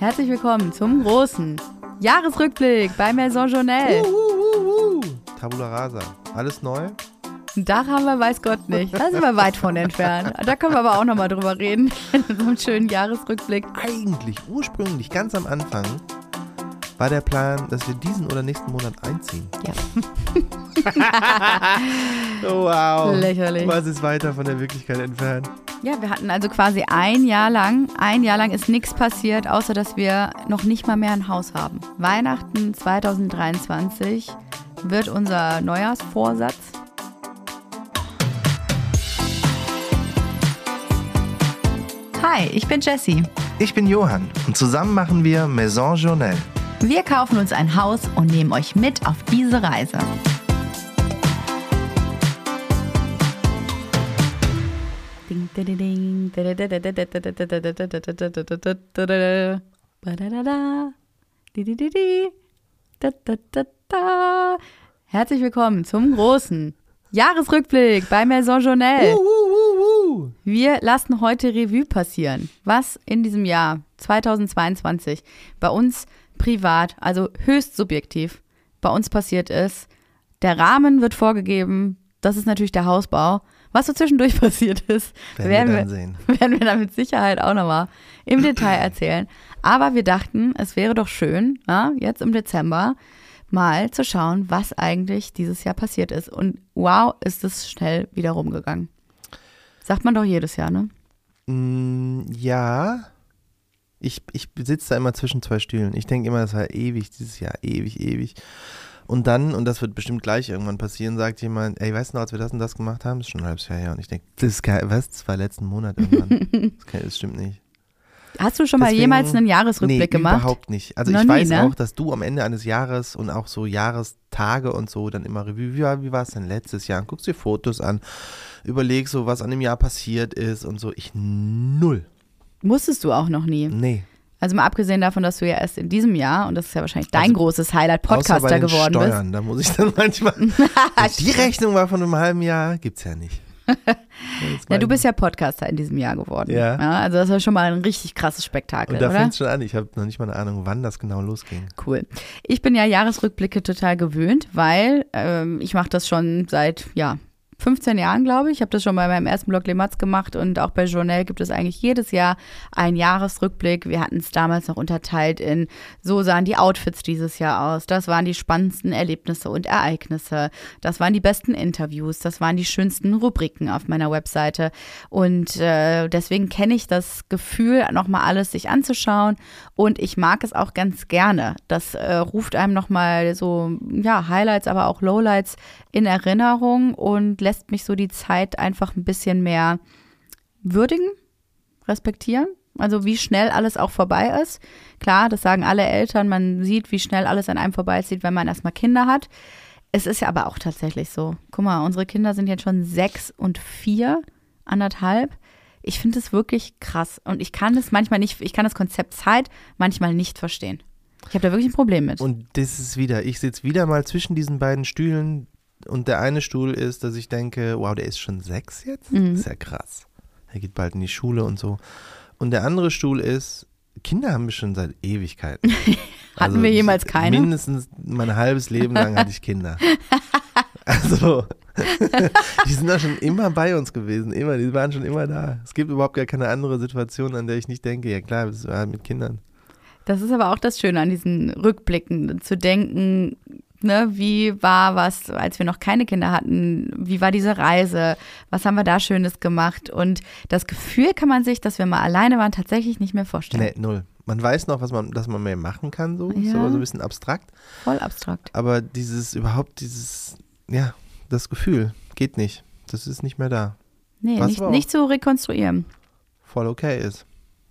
Herzlich willkommen zum großen Jahresrückblick bei Maison Journal. Uh, uh, uh, Tabula rasa. Alles neu? Dach haben wir, weiß Gott nicht. Da sind wir weit von entfernt. Da können wir aber auch nochmal drüber reden. In so einem schönen Jahresrückblick. Eigentlich, ursprünglich, ganz am Anfang, war der Plan, dass wir diesen oder nächsten Monat einziehen. Ja. Oh, wow. Lächerlich. Was ist weiter von der Wirklichkeit entfernt? Ja, wir hatten also quasi ein Jahr lang, ein Jahr lang ist nichts passiert, außer dass wir noch nicht mal mehr ein Haus haben. Weihnachten 2023 wird unser Neujahrsvorsatz. Hi, ich bin Jessie. Ich bin Johann und zusammen machen wir Maison Journal. Wir kaufen uns ein Haus und nehmen euch mit auf diese Reise. Herzlich willkommen zum großen Jahresrückblick bei Maison Journal. Wir lassen heute Revue passieren, was in diesem Jahr 2022 bei uns privat, also höchst subjektiv, bei uns passiert ist. Der Rahmen wird vorgegeben, das ist natürlich der Hausbau. Was so zwischendurch passiert ist, Werden wir dann sehen. werden wir dann mit Sicherheit auch nochmal im Detail erzählen. Aber wir dachten, es wäre doch schön, ja, jetzt im Dezember mal zu schauen, was eigentlich dieses Jahr passiert ist. Und wow, ist es schnell wieder rumgegangen. Sagt man doch jedes Jahr, ne? Mm, ja. Ich, ich sitze da immer zwischen zwei Stühlen. Ich denke immer, das war ewig dieses Jahr, ewig, ewig. Und dann, und das wird bestimmt gleich irgendwann passieren, sagt jemand, ey, weißt du noch, als wir das und das gemacht haben, ist schon ein halbes Jahr her. Und ich denke, das ist geil, was? Das war letzten Monat irgendwann. das, kann, das stimmt nicht. Hast du schon mal Deswegen- jemals einen Jahresrückblick nee, gemacht? überhaupt nicht. Also Noch ich nie, weiß ne? auch, dass du am Ende eines Jahres und auch so Jahrestage und so dann immer Revue, wie war, wie war es denn letztes Jahr? Guckst dir Fotos an, überlegst so, was an dem Jahr passiert ist und so. Ich null. Musstest du auch noch nie. Nee. Also mal abgesehen davon, dass du ja erst in diesem Jahr, und das ist ja wahrscheinlich dein Also, großes Highlight, Außer bei Podcaster den geworden bist. Steuern, da muss ich dann manchmal. die Rechnung war von einem halben Jahr, gibt's ja nicht. Ja, du bist ja Podcaster in diesem Jahr geworden. Ja. also das war schon mal ein richtig krasses Spektakel, Und da fängt schon an. Ich habe noch nicht mal eine Ahnung, wann das genau losging. Cool. Ich bin ja Jahresrückblicke total gewöhnt, weil ähm, ich mache das schon seit, ja, 15 Jahren, glaube ich. Ich habe das schon bei meinem ersten Blog Le Matz gemacht und auch bei Journal gibt es eigentlich jedes Jahr einen Jahresrückblick. Wir hatten es damals noch unterteilt in, so sahen die Outfits dieses Jahr aus. Das waren die spannendsten Erlebnisse und Ereignisse. Das waren die besten Interviews. Das waren die schönsten Rubriken auf meiner Webseite. Und äh, deswegen kenne ich das Gefühl, nochmal alles sich anzuschauen. Und ich mag es auch ganz gerne. Das äh, ruft einem nochmal so, ja, Highlights, aber auch Lowlights in Erinnerung und lässt mich so die Zeit einfach ein bisschen mehr würdigen, respektieren. Also wie schnell alles auch vorbei ist. Klar, das sagen alle Eltern, man sieht, wie schnell alles an einem vorbeizieht, wenn man erstmal Kinder hat. Es ist ja aber auch tatsächlich so. Guck mal, unsere Kinder sind jetzt schon sechs und vier, anderthalb. Ich finde es wirklich krass. Und ich kann es manchmal nicht, ich kann das Konzept Zeit manchmal nicht verstehen. Ich habe da wirklich ein Problem mit. Und das ist wieder, ich sitze wieder mal zwischen diesen beiden Stühlen und der eine Stuhl ist, dass ich denke, wow, der ist schon sechs jetzt? Mhm. Ist ja krass. Er geht bald in die Schule und so. Und der andere Stuhl ist, Kinder haben wir schon seit Ewigkeiten. Hatten wir jemals keine? Mindestens mein halbes Leben lang hatte ich Kinder. Also, die sind da schon immer bei uns gewesen, immer, die waren schon immer da. Es gibt überhaupt gar keine andere Situation, an der ich nicht denke, ja klar, das war halt mit Kindern. Das ist aber auch das Schöne an diesen Rückblicken, zu denken, ne, wie war was, als wir noch keine Kinder hatten, wie war diese Reise, was haben wir da Schönes gemacht und das Gefühl kann man sich, dass wir mal alleine waren, tatsächlich nicht mehr vorstellen. Nee, null. Man weiß noch, was man, dass man mehr machen kann, so, ist Ja. aber so ein bisschen abstrakt. Voll abstrakt. Aber dieses, überhaupt dieses, ja, das Gefühl geht nicht. Das ist nicht mehr da. Nee, Was nicht, nicht zu rekonstruieren. Voll okay ist.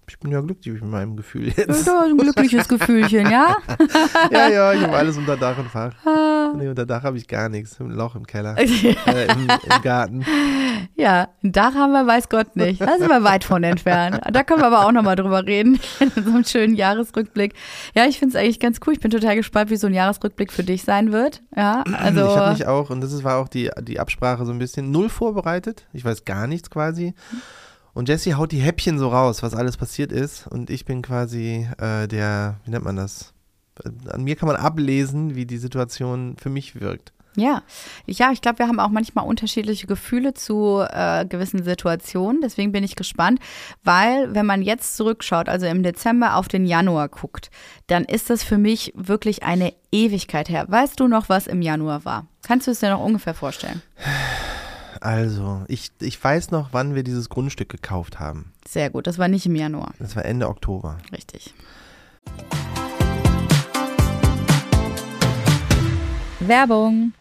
Ich bin ja glücklich mit meinem Gefühl jetzt. ist ein glückliches Gefühlchen, ja? ja, ja, ich habe alles unter Dach und Fach. Ah. Nee, unter Dach habe ich gar nichts. Ein Loch im Keller. äh, im, Im Garten. Ja, ein Dach haben wir, weiß Gott nicht. Da sind wir weit von entfernt. Da können wir aber auch nochmal drüber reden, in so einem schönen Jahresrückblick. Ja, ich finde es eigentlich ganz cool. Ich bin total gespannt, wie so ein Jahresrückblick für dich sein wird. Ja, also. ich habe mich auch, und das war auch die, die Absprache so ein bisschen null vorbereitet. Ich weiß gar nichts quasi. Und Jesse haut die Häppchen so raus, was alles passiert ist. Und ich bin quasi äh, der, wie nennt man das? An mir kann man ablesen, wie die Situation für mich wirkt. Ja, ja, ich glaube, wir haben auch manchmal unterschiedliche Gefühle zu äh, gewissen Situationen. Deswegen bin ich gespannt, weil wenn man jetzt zurückschaut, also im Dezember auf den Januar guckt, dann ist das für mich wirklich eine Ewigkeit her. Weißt du noch, was im Januar war? Kannst du es dir noch ungefähr vorstellen? Also, ich, ich weiß noch, wann wir dieses Grundstück gekauft haben. Sehr gut, das war nicht im Januar. Das war Ende Oktober. Richtig. Werbung.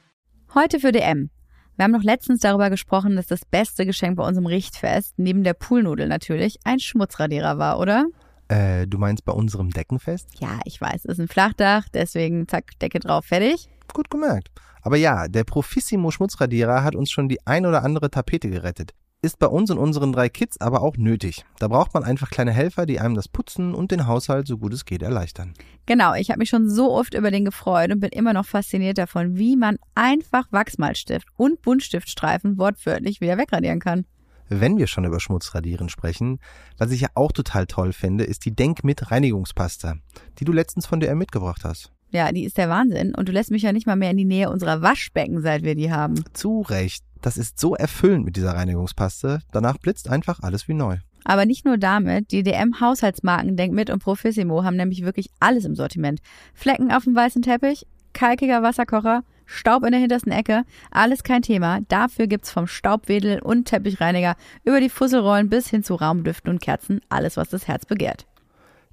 Heute für DM. Wir haben noch letztens darüber gesprochen, dass das beste Geschenk bei unserem Richtfest, neben der Poolnudel natürlich, ein Schmutzradierer war, oder? Äh, du meinst bei unserem Deckenfest? Ja, ich weiß, es ist ein Flachdach, deswegen zack, Decke drauf, fertig. Gut gemerkt. Aber ja, der Profissimo Schmutzradierer hat uns schon die ein oder andere Tapete gerettet. Ist bei uns und unseren drei Kids aber auch nötig. Da braucht man einfach kleine Helfer, die einem das Putzen und den Haushalt so gut es geht erleichtern. Genau, ich habe mich schon so oft über den gefreut und bin immer noch fasziniert davon, wie man einfach Wachsmalstift und Buntstiftstreifen wortwörtlich wieder wegradieren kann. Wenn wir schon über Schmutzradieren sprechen, was ich ja auch total toll finde, ist die Denk mit die du letztens von DR mitgebracht hast. Ja, die ist der Wahnsinn. Und du lässt mich ja nicht mal mehr in die Nähe unserer Waschbecken, seit wir die haben. Zu Recht. Das ist so erfüllend mit dieser Reinigungspaste. Danach blitzt einfach alles wie neu. Aber nicht nur damit, die DM-Haushaltsmarken Denkmit und Profissimo haben nämlich wirklich alles im Sortiment. Flecken auf dem weißen Teppich, kalkiger Wasserkocher, Staub in der hintersten Ecke, alles kein Thema. Dafür gibt's vom Staubwedel und Teppichreiniger über die Fusselrollen bis hin zu Raumdüften und Kerzen alles, was das Herz begehrt.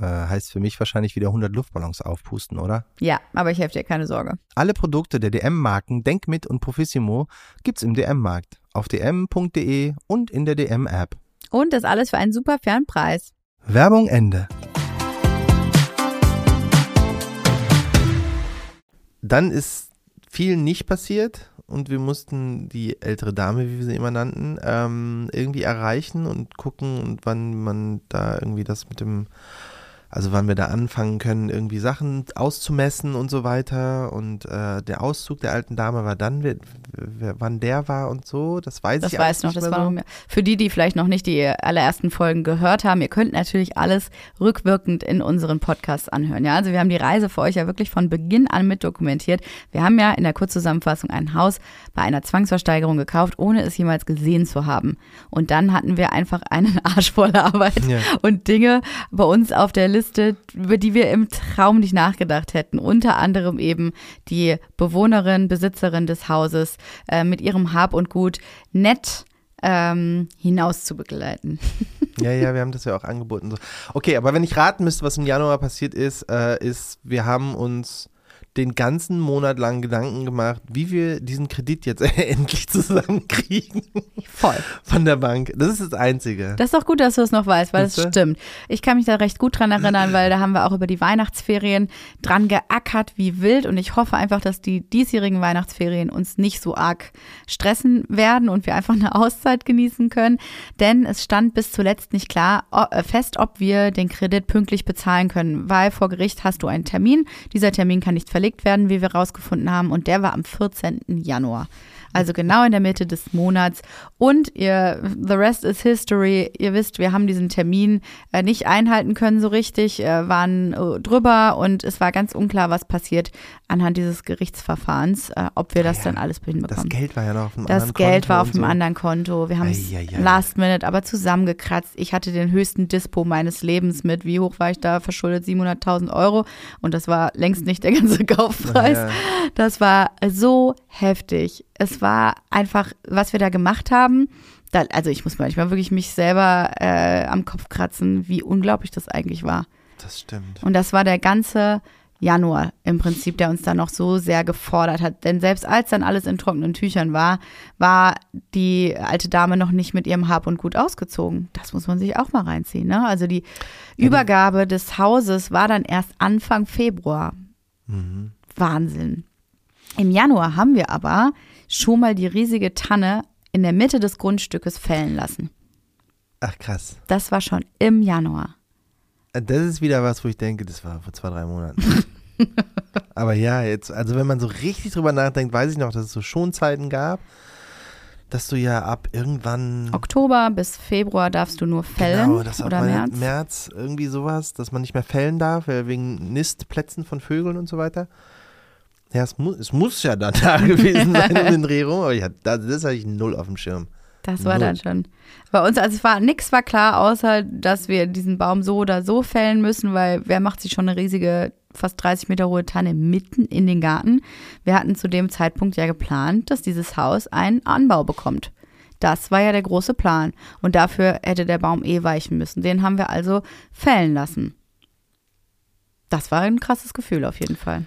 Äh, heißt für mich wahrscheinlich wieder 100 Luftballons aufpusten, oder? Ja, aber ich helfe dir, keine Sorge. Alle Produkte der DM-Marken Denkmit und Profissimo gibt's im DM-Markt, auf dm.de und in der DM-App. Und das alles für einen super fairen Preis. Werbung Ende. Dann ist viel nicht passiert und wir mussten die ältere Dame, wie wir sie immer nannten, ähm, irgendwie erreichen und gucken, und wann man da irgendwie das mit dem also wann wir da anfangen können, irgendwie Sachen auszumessen und so weiter. Und äh, der Auszug der alten Dame war dann, wer, wer, wann der war und so, das weiß das ich weiß noch, nicht das war so. noch. Für die, die vielleicht noch nicht die allerersten Folgen gehört haben, ihr könnt natürlich alles rückwirkend in unseren Podcasts anhören. Ja, also wir haben die Reise für euch ja wirklich von Beginn an mit dokumentiert. Wir haben ja in der Kurzzusammenfassung ein Haus bei einer Zwangsversteigerung gekauft, ohne es jemals gesehen zu haben. Und dann hatten wir einfach einen Arsch voll Arbeit Ja. und Dinge bei uns auf der Liste, über die wir im Traum nicht nachgedacht hätten. Unter anderem eben die Bewohnerin, Besitzerin des Hauses äh, mit ihrem Hab und Gut nett ähm, hinaus zu begleiten. Ja, ja, wir haben das ja auch angeboten. Okay, aber wenn ich raten müsste, was im Januar passiert ist, äh, ist, wir haben uns den ganzen Monat lang Gedanken gemacht, wie wir diesen Kredit jetzt endlich zusammenkriegen Voll. von der Bank. Das ist das Einzige. Das ist doch gut, dass du es noch weißt, weil das Siehste? stimmt. Ich kann mich da recht gut dran erinnern, weil da haben wir auch über die Weihnachtsferien dran geackert wie wild und ich hoffe einfach, dass die diesjährigen Weihnachtsferien uns nicht so arg stressen werden und wir einfach eine Auszeit genießen können, denn es stand bis zuletzt nicht klar äh, fest, ob wir den Kredit pünktlich bezahlen können, weil vor Gericht hast du einen Termin. Dieser Termin kann nicht verlegt werden, wie wir rausgefunden haben und der war am 14. Januar. Also genau in der Mitte des Monats. Und ihr, the rest is history. Ihr wisst, wir haben diesen Termin äh, nicht einhalten können so richtig, äh, waren äh, drüber und es war ganz unklar, was passiert anhand dieses Gerichtsverfahrens, äh, ob wir das Ja, dann alles Das hinbekommen. Geld war ja noch auf dem Das anderen Geld Konto war auf dem so. anderen Konto. Wir haben es last minute aber zusammengekratzt. Ich hatte den höchsten Dispo meines Lebens mit. Wie hoch war ich da? Verschuldet 700.000 Euro. Und das war längst nicht der ganze Kaufpreis. Ja. Das war so heftig. Es war einfach, was wir da gemacht haben. Da, also ich muss manchmal wirklich mich selber äh, am Kopf kratzen, wie unglaublich das eigentlich war. Das stimmt. Und das war der ganze Januar im Prinzip, der uns da noch so sehr gefordert hat. Denn selbst als dann alles in trockenen Tüchern war, war die alte Dame noch nicht mit ihrem Hab und Gut ausgezogen. Das muss man sich auch mal reinziehen. Ne? Also die Übergabe des Hauses war dann erst Anfang Februar. Mhm. Wahnsinn. Im Januar haben wir aber schon mal die riesige Tanne in der Mitte des Grundstückes fällen lassen. Ach krass. Das war schon im Januar. Das ist wieder was, wo ich denke, das war vor zwei, drei Monaten. Aber ja, jetzt, also wenn man so richtig drüber nachdenkt, weiß ich noch, dass es so Schonzeiten gab, dass du ja ab irgendwann. Oktober bis Februar darfst du nur fällen genau, das oder März. März irgendwie sowas, dass man nicht mehr fällen darf, wegen Nistplätzen von Vögeln und so weiter. Ja, es muss, es muss ja dann da gewesen sein um den Dreh rum, aber ich, hab- das, das hatte ich null auf dem Schirm. Das war Null. dann schon. Bei uns, also es war nichts war klar, außer dass wir diesen Baum so oder so fällen müssen, weil wer macht sich schon eine riesige, fast 30 Meter hohe Tanne mitten in den Garten? Wir hatten zu dem Zeitpunkt ja geplant, dass dieses Haus einen Anbau bekommt. Das war ja der große Plan. Und dafür hätte der Baum eh weichen müssen. Den haben wir also fällen lassen. Das war ein krasses Gefühl auf jeden Fall.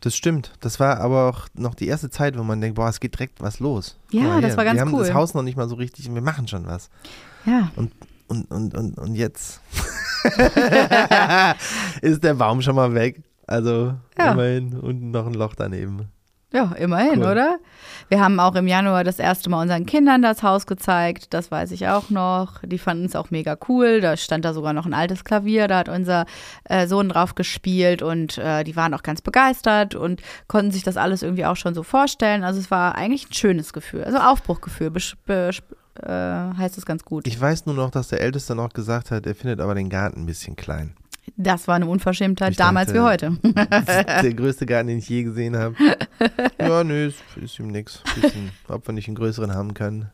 Das stimmt. Das war aber auch noch die erste Zeit, wo man denkt, boah, es geht direkt was los. Ja, mal das hier, war ganz Wir haben cool. das Haus noch nicht mal so richtig und wir machen schon was. Ja. Und, und, und, und jetzt ist der Baum schon mal weg. Also Ja. immerhin und noch ein Loch daneben. Ja, immerhin, Cool. oder? Wir haben auch im Januar das erste Mal unseren Kindern das Haus gezeigt. Das weiß ich auch noch. Die fanden es auch mega cool. Da stand da sogar noch ein altes Klavier. Da hat unser äh, Sohn drauf gespielt und äh, die waren auch ganz begeistert und konnten sich das alles irgendwie auch schon so vorstellen. Also es war eigentlich ein schönes Gefühl. Also Aufbruchgefühl äh, heißt es ganz gut. Ich weiß nur noch, dass der Älteste noch gesagt hat, er findet aber den Garten ein bisschen klein. Das war eine Unverschämtheit Ich damals wie dachte- heute. der größte Garten, den ich je gesehen habe. Ja, nö, ist, ist ihm nix. Bisschen, ob wir nicht einen größeren haben können.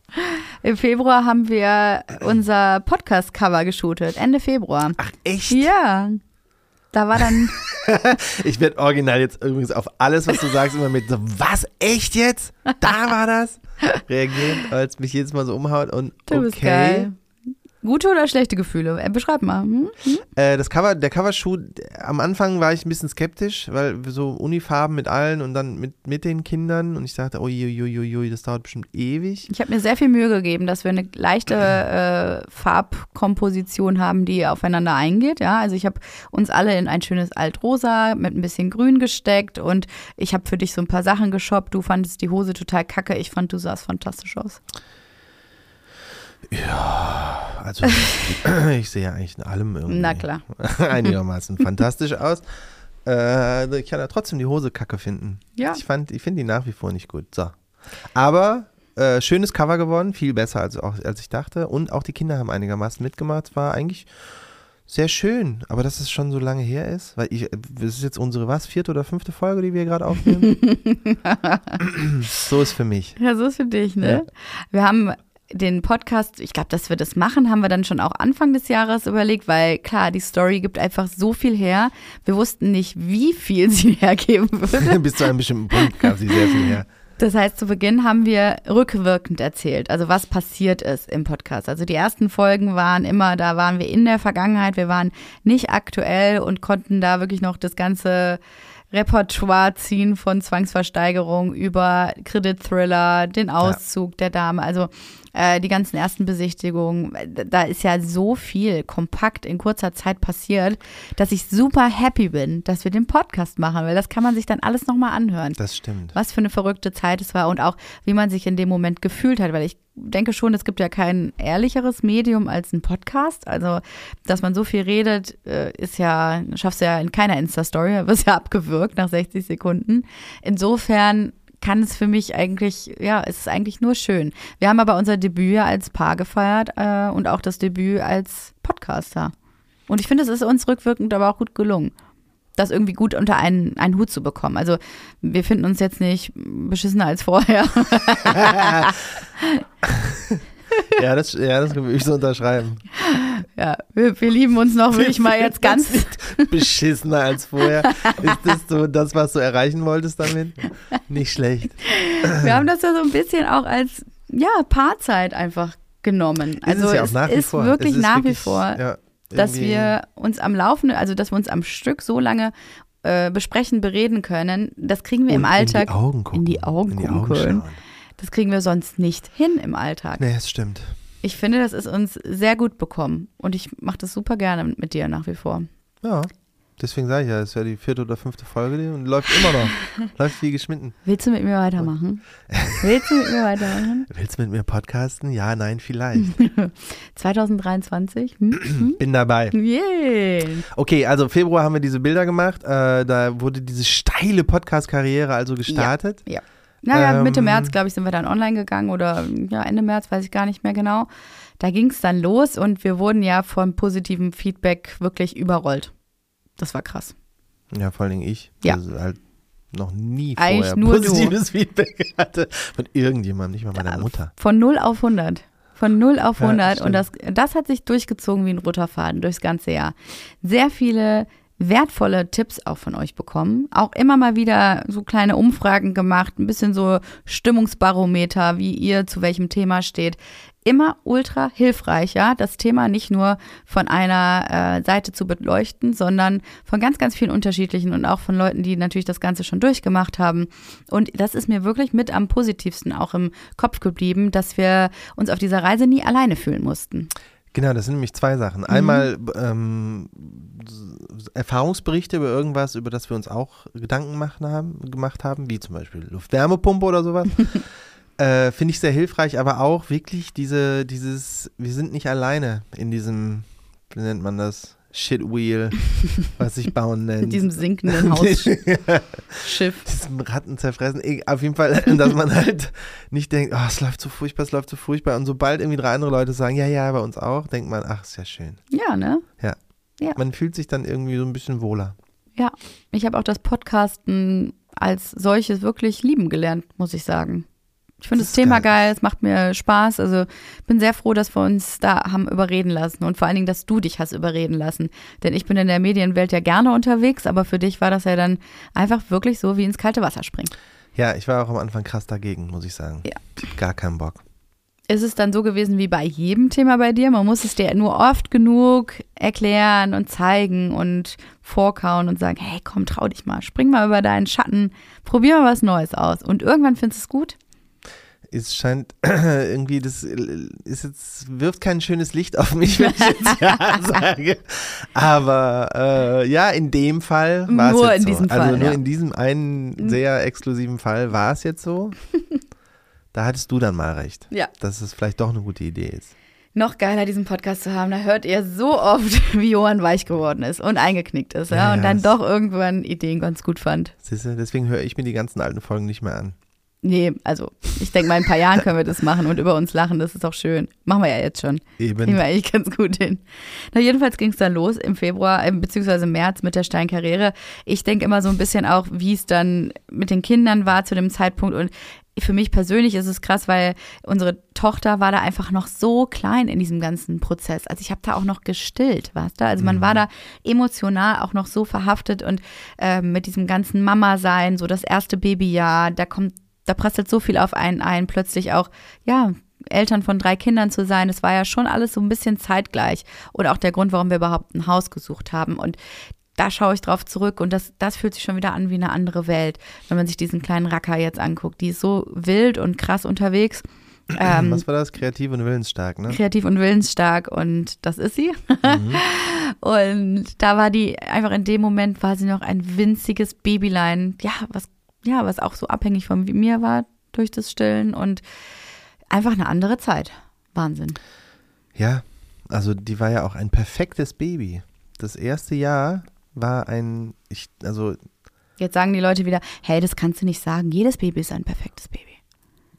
Im Februar haben wir unser Podcast-Cover geshootet. Ende Februar. Ach, echt? Ja. Da war dann Ich werde original jetzt übrigens auf alles, was du sagst, immer mit so, was, echt jetzt? Da war das? Reagieren, als mich jedes Mal so umhaut und Du bist okay. geil. Gute oder schlechte Gefühle? Äh, Beschreib mal. Hm? Äh, das Cover, der Covershoot, am Anfang war ich ein bisschen skeptisch, weil so Unifarben mit allen und dann mit, mit den Kindern und ich dachte, uiuiuiui, das dauert bestimmt ewig. Ich habe mir sehr viel Mühe gegeben, dass wir eine leichte äh, Farbkomposition haben, die aufeinander eingeht. Ja, also ich habe uns alle in ein schönes Altrosa mit ein bisschen Grün gesteckt und ich habe für dich so ein paar Sachen geshoppt. Du fandest die Hose total kacke. Ich fand, du sahst fantastisch aus. Also ich sehe ja eigentlich in allem irgendwie Na klar. einigermaßen fantastisch aus. Äh, ich kann ja trotzdem die Hose kacke finden. Ja. Ich, fand- ich finde die nach wie vor nicht gut. So. Aber äh, schönes Cover geworden, viel besser als, auch, als ich dachte. Und auch die Kinder haben einigermaßen mitgemacht. Es war eigentlich sehr schön. Aber dass es schon so lange her ist, weil ich, das ist jetzt unsere was, vierte oder fünfte Folge, die wir gerade aufnehmen. so ist für mich. Ja, so ist für dich, ne? Wir haben den Podcast, ich glaube, dass wir das machen, haben wir dann schon auch Anfang des Jahres überlegt, weil klar, die Story gibt einfach so viel her. Wir wussten nicht, wie viel sie hergeben würde. Bis zu einem bestimmten Punkt gab sie sehr viel her. Das heißt, zu Beginn haben wir rückwirkend erzählt, also was passiert ist im Podcast. Also die ersten Folgen waren immer, da waren wir in der Vergangenheit, wir waren nicht aktuell und konnten da wirklich noch das ganze Repertoire ziehen von Zwangsversteigerung über Kredit-Thriller, den Auszug der Dame, also äh, die ganzen ersten Besichtigungen. Da ist ja so viel kompakt in kurzer Zeit passiert, dass ich super happy bin, dass wir den Podcast machen, weil das kann man sich dann alles nochmal anhören Das stimmt. was für eine verrückte Zeit es war und auch, wie man sich in dem Moment gefühlt hat, weil ich denke schon, es gibt ja kein ehrlicheres Medium als ein Podcast. Also, dass man so viel redet, äh, ist ja, schaffst du ja in keiner Insta-Story, wirst ja abgewürgt nach 60 Sekunden. Insofern kann es für mich eigentlich, ja, es ist eigentlich nur schön. Wir haben aber unser Debüt ja als Paar gefeiert äh, und auch das Debüt als Podcaster. Und ich finde, es ist uns rückwirkend aber auch gut gelungen das irgendwie gut unter einen, einen Hut zu bekommen. Also wir finden uns jetzt nicht beschissener als vorher. Ja, das, ja, das würde ich so unterschreiben. Ja, wir, wir lieben uns noch, will ich mal jetzt ganz. Beschissener als vorher. Ist das so das, was du erreichen wolltest damit? Nicht schlecht. Wir haben das ja so ein bisschen auch als ja Paarzeit einfach genommen. Also ist es ja auch es nach wie ist vor. wirklich es ist nach wirklich, wie vor, ja, dass wir uns am Laufenden, also dass wir uns am Stück so lange äh, besprechen, bereden können, das kriegen wir Und im Alltag. In die Augen gucken. in die Augen in die gucken Augen können. schauen. Das kriegen wir sonst nicht hin im Alltag. Nee, das stimmt. Ich finde, das ist uns sehr gut bekommen. Und ich mache das super gerne mit dir nach wie vor. Ja. Deswegen sage ich ja, es ja die vierte oder fünfte Folge und läuft immer noch. läuft wie geschnitten. Willst du mit mir weitermachen? Willst du mit mir weitermachen? Willst du mit mir podcasten? Ja, nein, vielleicht. 2023? Hm? Bin dabei. Hm? Yay! Okay, also Februar haben wir diese Bilder gemacht. Äh, da wurde diese steile Podcast-Karriere also gestartet. Naja, Mitte Ähm, März, glaube ich, sind wir dann online gegangen oder ja, Ende März, weiß ich gar nicht mehr genau. Da ging es dann los und wir wurden ja von positivem Feedback wirklich überrollt. Das war krass. Ja, vor allen Dingen ich. Ja. Also halt noch nie Eigentlich vorher nur du. positives Feedback hatte von irgendjemandem, nicht mal meiner Ja, Mutter. Von 0 auf 100. Von 0 auf Ja, 100. stimmt. und das, das hat sich durchgezogen wie ein roter Faden durchs ganze Jahr. Sehr viele wertvolle Tipps auch von euch bekommen. Auch immer mal wieder so kleine Umfragen gemacht, ein bisschen so Stimmungsbarometer, wie ihr zu welchem Thema steht. Immer ultra hilfreich, ja, das Thema nicht nur von einer äh, Seite zu beleuchten, sondern von ganz, ganz vielen unterschiedlichen und auch von Leuten, die natürlich das Ganze schon durchgemacht haben. Und das ist mir wirklich mit am positivsten auch im Kopf geblieben, dass wir uns auf dieser Reise nie alleine fühlen mussten. Genau, das sind nämlich zwei Sachen. Einmal ähm, Erfahrungsberichte über irgendwas, über das wir uns auch Gedanken machen haben, gemacht haben, wie zum Beispiel Luftwärmepumpe oder sowas. äh, Finde ich sehr hilfreich, aber auch wirklich diese, dieses, wir sind nicht alleine in diesem, wie nennt man das? Shitwheel, was sich bauen nennt. Mit diesem sinkenden Hausschiff. diesem Ratten zerfressen. Eh, Auf jeden Fall, dass man halt nicht denkt, oh, es läuft so furchtbar, es läuft so furchtbar. Und sobald irgendwie drei andere Leute sagen, ja, ja, bei uns auch, denkt man, ach, ist ja schön. Ja, ne? Man fühlt sich dann irgendwie so ein bisschen wohler. Ja. Ich habe auch das Podcasten als solches wirklich lieben gelernt, muss ich sagen. Ich finde Das das, Thema geil. geil. es macht mir Spaß. Also bin sehr froh, dass wir uns da haben überreden lassen und vor allen Dingen, dass du dich hast überreden lassen. Denn ich bin in der Medienwelt ja gerne unterwegs, aber für dich war das ja dann einfach wirklich so wie ins kalte Wasser springen. Ja, ich war auch am Anfang krass dagegen, muss ich sagen. Ja. Gar keinen Bock. Ist es dann so gewesen wie bei jedem Thema bei dir? Man muss es dir nur oft genug erklären und zeigen und vorkauen und sagen, hey, komm, trau dich mal, spring mal über deinen Schatten, probier mal was Neues aus. Und irgendwann findest du es gut. Es scheint irgendwie, das ist jetzt, wirft kein schönes Licht auf mich, wenn ich jetzt Ja sage. Aber äh, ja, in dem Fall war es Nur jetzt in so. diesem also Fall, nur ja. in diesem einen sehr exklusiven Fall war es jetzt so. Da hattest du dann mal recht, Ja. dass es vielleicht doch eine gute Idee ist. Noch geiler, diesen Podcast zu haben. Da hört ihr so oft, wie Johann weich geworden ist und eingeknickt ist. Ja, Ja, und dann doch irgendwann Ideen ganz gut fand. Siehst du, deswegen höre ich mir die ganzen alten Folgen nicht mehr an. Nee, also ich denke mal, in ein paar Jahren können wir das machen und über uns lachen. Das ist auch schön. Machen wir ja jetzt schon. Kriegen Eben. wir eigentlich ganz gut hin. Na, jedenfalls ging es dann los im Februar, äh, beziehungsweise März mit der Steinkarriere. Ich denke immer so ein bisschen auch, wie es dann mit den Kindern war zu dem Zeitpunkt. Und für mich persönlich ist es krass, weil unsere Tochter war da einfach noch so klein in diesem ganzen Prozess. Also ich habe da auch noch gestillt, weißt du? Also man war da emotional auch noch so verhaftet und ähm, mit diesem ganzen Mama-Sein, so das erste Babyjahr, da kommt, da prasselt so viel auf einen ein, plötzlich auch, ja, Eltern von drei Kindern zu sein, das war ja schon alles so ein bisschen zeitgleich. Und auch der Grund, warum wir überhaupt ein Haus gesucht haben. Und da schaue ich drauf zurück und das, das fühlt sich schon wieder an wie eine andere Welt, wenn man sich diesen kleinen Racker jetzt anguckt. Die ist so wild und krass unterwegs. Ähm, Was war das? Kreativ und willensstark, ne? kreativ und willensstark und das ist sie. und da war die einfach in dem Moment war sie noch ein winziges Babylein, ja, was ja, was auch so abhängig von mir war durch das Stillen und einfach eine andere Zeit. Wahnsinn. Ja, also die war ja auch ein perfektes Baby. Das erste Jahr war ein, ich, also Jetzt sagen die Leute wieder, hey, das kannst du nicht sagen. Jedes Baby ist ein perfektes Baby.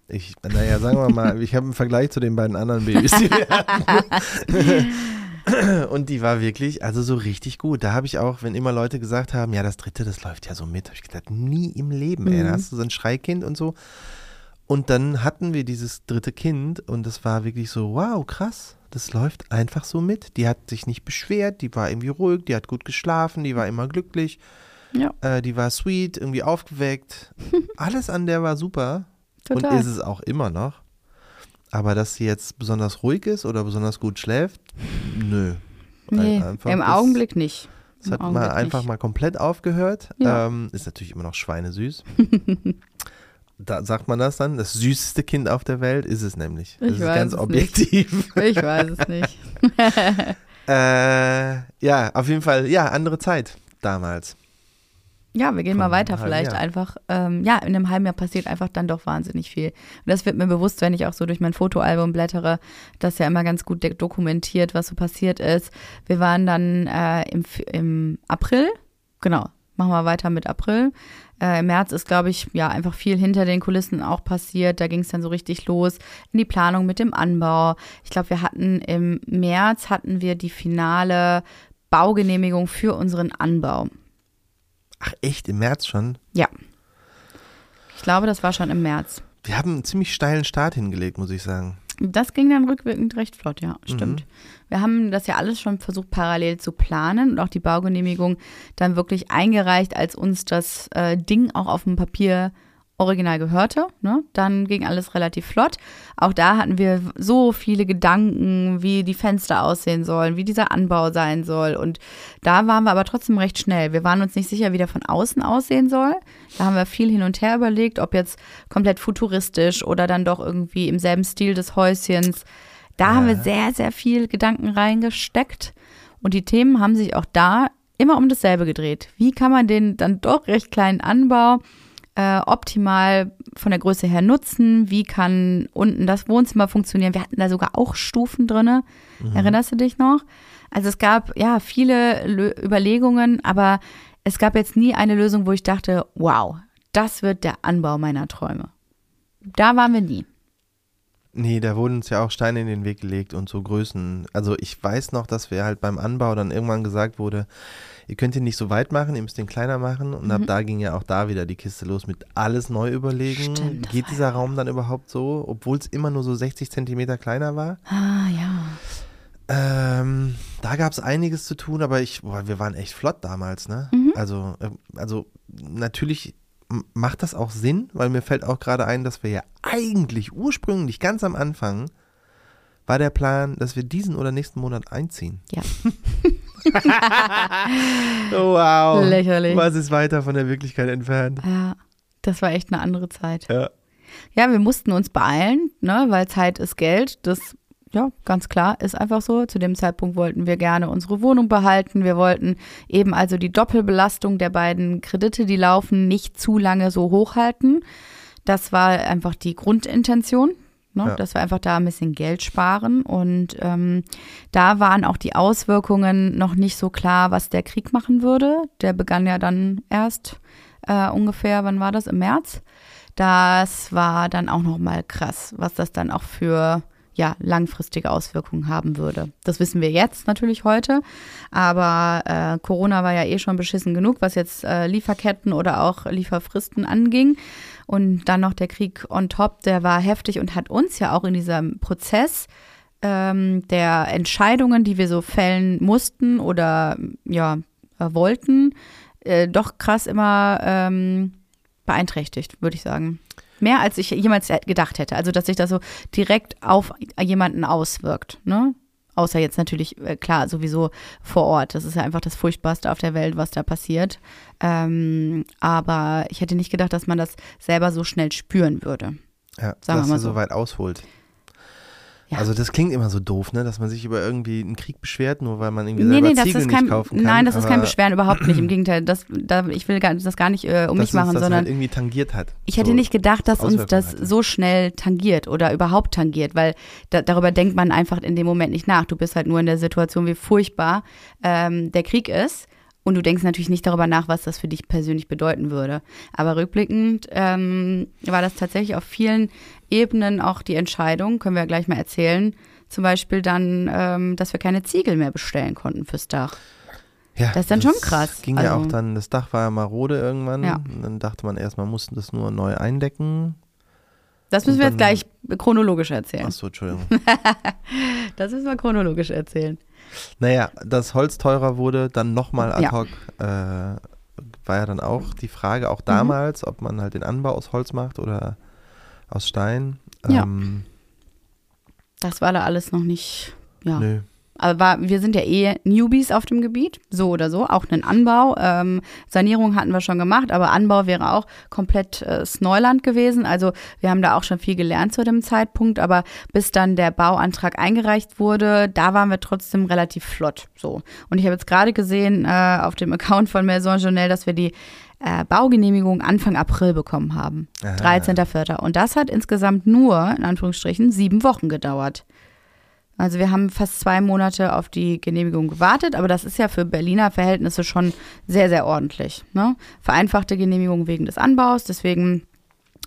ich, naja, sagen wir mal, ich habe einen Vergleich zu den beiden anderen Babys, die wir hatten. Und die war wirklich, also so richtig gut. Da habe ich auch, wenn immer Leute gesagt haben, ja, das dritte, das läuft ja so mit, habe ich gedacht, nie im Leben, ey. Da Mhm. hast du so ein Schreikind und so. Und dann hatten wir dieses dritte Kind und das war wirklich so, wow, krass, das läuft einfach so mit. Die hat sich nicht beschwert, die war irgendwie ruhig, die hat gut geschlafen, die war immer glücklich, Ja, äh, die war sweet, irgendwie aufgeweckt. Alles an der war super total. und ist es auch immer noch. Aber dass sie jetzt besonders ruhig ist oder besonders gut schläft, nö. nee, Ein- einfach im ist- Augenblick nicht. Es hat mal einfach nicht. mal komplett aufgehört. Ja. Ähm, ist natürlich immer noch schweinesüß. da sagt man das dann. Das süßeste Kind auf der Welt ist es nämlich. Das Ich ist weiß ganz es objektiv. Ich weiß es nicht. Äh, ja, auf jeden Fall, ja, andere Zeit damals. Ja, wir gehen mal weiter vielleicht Jahr. einfach. Ähm, ja, in einem halben Jahr passiert einfach dann doch wahnsinnig viel. Und das wird mir bewusst, wenn ich auch so durch mein Fotoalbum blättere, das ja immer ganz gut dokumentiert, was so passiert ist. Wir waren dann äh, im, im April, genau, machen wir weiter mit April. Äh, Im März ist, glaube ich, ja, einfach viel hinter den Kulissen auch passiert. Da ging es dann so richtig los in die Planung mit dem Anbau. Ich glaube, wir hatten im März hatten wir die finale Baugenehmigung für unseren Anbau. Ach, echt, im März schon? Ja. Ich glaube, das war schon im März. Wir haben einen ziemlich steilen Start hingelegt, muss ich sagen. Das ging dann rückwirkend recht flott, ja, stimmt. Wir haben das ja alles schon versucht, parallel zu planen und auch die Baugenehmigung dann wirklich eingereicht, als uns das äh, Ding auch auf dem Papier original gehörte. Ne? Dann ging alles relativ flott. Auch da hatten wir so viele Gedanken, wie die Fenster aussehen sollen, wie dieser Anbau sein soll. Und da waren wir aber trotzdem recht schnell. Wir waren uns nicht sicher, wie der von außen aussehen soll. Da haben wir viel hin und her überlegt, ob jetzt komplett futuristisch oder dann doch irgendwie im selben Stil des Häuschens. Da haben wir sehr, sehr viel Gedanken reingesteckt. Und die Themen haben sich auch da immer um dasselbe gedreht. Wie kann man den dann doch recht kleinen Anbau äh, optimal von der Größe her nutzen? Wie kann unten das Wohnzimmer funktionieren? Wir hatten da sogar auch Stufen drinne. Erinnerst du dich noch? Also es gab ja viele Lö Überlegungen, aber es gab jetzt nie eine Lösung, wo ich dachte, wow, das wird der Anbau meiner Träume. Da waren wir nie. Nee, da wurden uns ja auch Steine in den Weg gelegt und so Größen. Also ich weiß noch, dass wir halt beim Anbau dann irgendwann gesagt wurde, ihr könnt ihn nicht so weit machen, ihr müsst ihn kleiner machen. Und ab da ging ja auch da wieder die Kiste los mit alles neu überlegen. Mhm. Stimmt, Geht dieser Raum dann überhaupt so, obwohl es immer nur so 60 Zentimeter kleiner war? Ah, ja. Ähm, da gab es einiges zu tun, aber ich, boah, wir waren echt flott damals, ne? Mhm. Also, äh, also natürlich macht das auch Sinn, weil mir fällt auch gerade ein, dass wir ja eigentlich ursprünglich ganz am Anfang war der Plan, dass wir diesen oder nächsten Monat einziehen. Ja. Wow. Lächerlich. Was ist weiter von der Wirklichkeit entfernt? Ja, das war echt eine andere Zeit. Ja. Ja, wir mussten uns beeilen, ne, weil Zeit ist Geld. Das, ja, ganz klar, ist einfach so. Zu dem Zeitpunkt wollten wir gerne unsere Wohnung behalten. Wir wollten eben also die Doppelbelastung der beiden Kredite, die laufen, nicht zu lange so hochhalten. Das war einfach die Grundintention. Ne, Ja. Dass wir einfach da ein bisschen Geld sparen. Und ähm, da waren auch die Auswirkungen noch nicht so klar, was der Krieg machen würde. Der begann ja dann erst äh, ungefähr, wann war das? Im März. Das war dann auch nochmal krass, was das dann auch für ja, langfristige Auswirkungen haben würde. Das wissen wir jetzt natürlich heute, aber äh, Corona war ja eh schon beschissen genug, was jetzt äh, Lieferketten oder auch Lieferfristen anging. Und dann noch der Krieg on top, der war heftig und hat uns ja auch in diesem Prozess ähm, der Entscheidungen, die wir so fällen mussten oder ja, äh, wollten, äh, doch krass immer ähm, beeinträchtigt, würde ich sagen. Mehr als ich jemals gedacht hätte. Also, dass sich das so direkt auf jemanden auswirkt. Ne? Außer jetzt natürlich, äh, klar, sowieso vor Ort. Das ist ja einfach das Furchtbarste auf der Welt, was da passiert. Ähm, aber ich hätte nicht gedacht, dass man das selber so schnell spüren würde. Ja, Sagen wir dass mal er so so. weit ausholt. Ja. Also das klingt immer so doof, ne, dass man sich über irgendwie einen Krieg beschwert, nur weil man irgendwie Nee, selber nee, das Ziegel ist nicht kein, kaufen kann. nein, das ist kein Beschweren, überhaupt nicht. Im Gegenteil, das, da, ich will gar, das gar nicht äh, um mich machen, das sondern halt irgendwie tangiert hat. Ich hätte so. nicht gedacht, dass uns das hatte. so schnell tangiert oder überhaupt tangiert, weil da, darüber denkt man einfach in dem Moment nicht nach. Du bist halt nur in der Situation, wie furchtbar ähm, der Krieg ist. Und du denkst natürlich nicht darüber nach, was das für dich persönlich bedeuten würde. Aber rückblickend ähm, war das tatsächlich auf vielen Ebenen auch die Entscheidung, können wir ja gleich mal erzählen. Zum Beispiel dann, ähm, dass wir keine Ziegel mehr bestellen konnten fürs Dach. Ja, Das ist dann schon krass. Ging ja Also- auch dann, das Dach war ja marode irgendwann. Ja. Und dann dachte man erst, man musste das nur neu eindecken. Das müssen wir jetzt gleich chronologisch erzählen. Achso, Entschuldigung. Das müssen wir chronologisch erzählen. Naja, dass Holz teurer wurde, dann nochmal ad Ja. hoc, äh, war ja dann auch die Frage, Mhm. auch damals, ob man halt den Anbau aus Holz macht oder aus Stein. Ja. Ähm, Das war da alles noch nicht, ja. Nö. Aber wir sind ja eh Newbies auf dem Gebiet, so oder so, auch einen Anbau. Ähm, Sanierung hatten wir schon gemacht, aber Anbau wäre auch komplett äh, Neuland gewesen. Also wir haben da auch schon viel gelernt zu dem Zeitpunkt, aber bis dann der Bauantrag eingereicht wurde, da waren wir trotzdem relativ flott. So. Und ich habe jetzt gerade gesehen äh, auf dem Account von Maison Journal, dass wir die äh, Baugenehmigung Anfang April bekommen haben. 13.04. Und das hat insgesamt nur, in Anführungsstrichen, sieben Wochen gedauert. Also wir haben fast zwei Monate auf die Genehmigung gewartet, aber das ist ja für Berliner Verhältnisse schon sehr, sehr ordentlich. Ne? Vereinfachte Genehmigung wegen des Anbaus, deswegen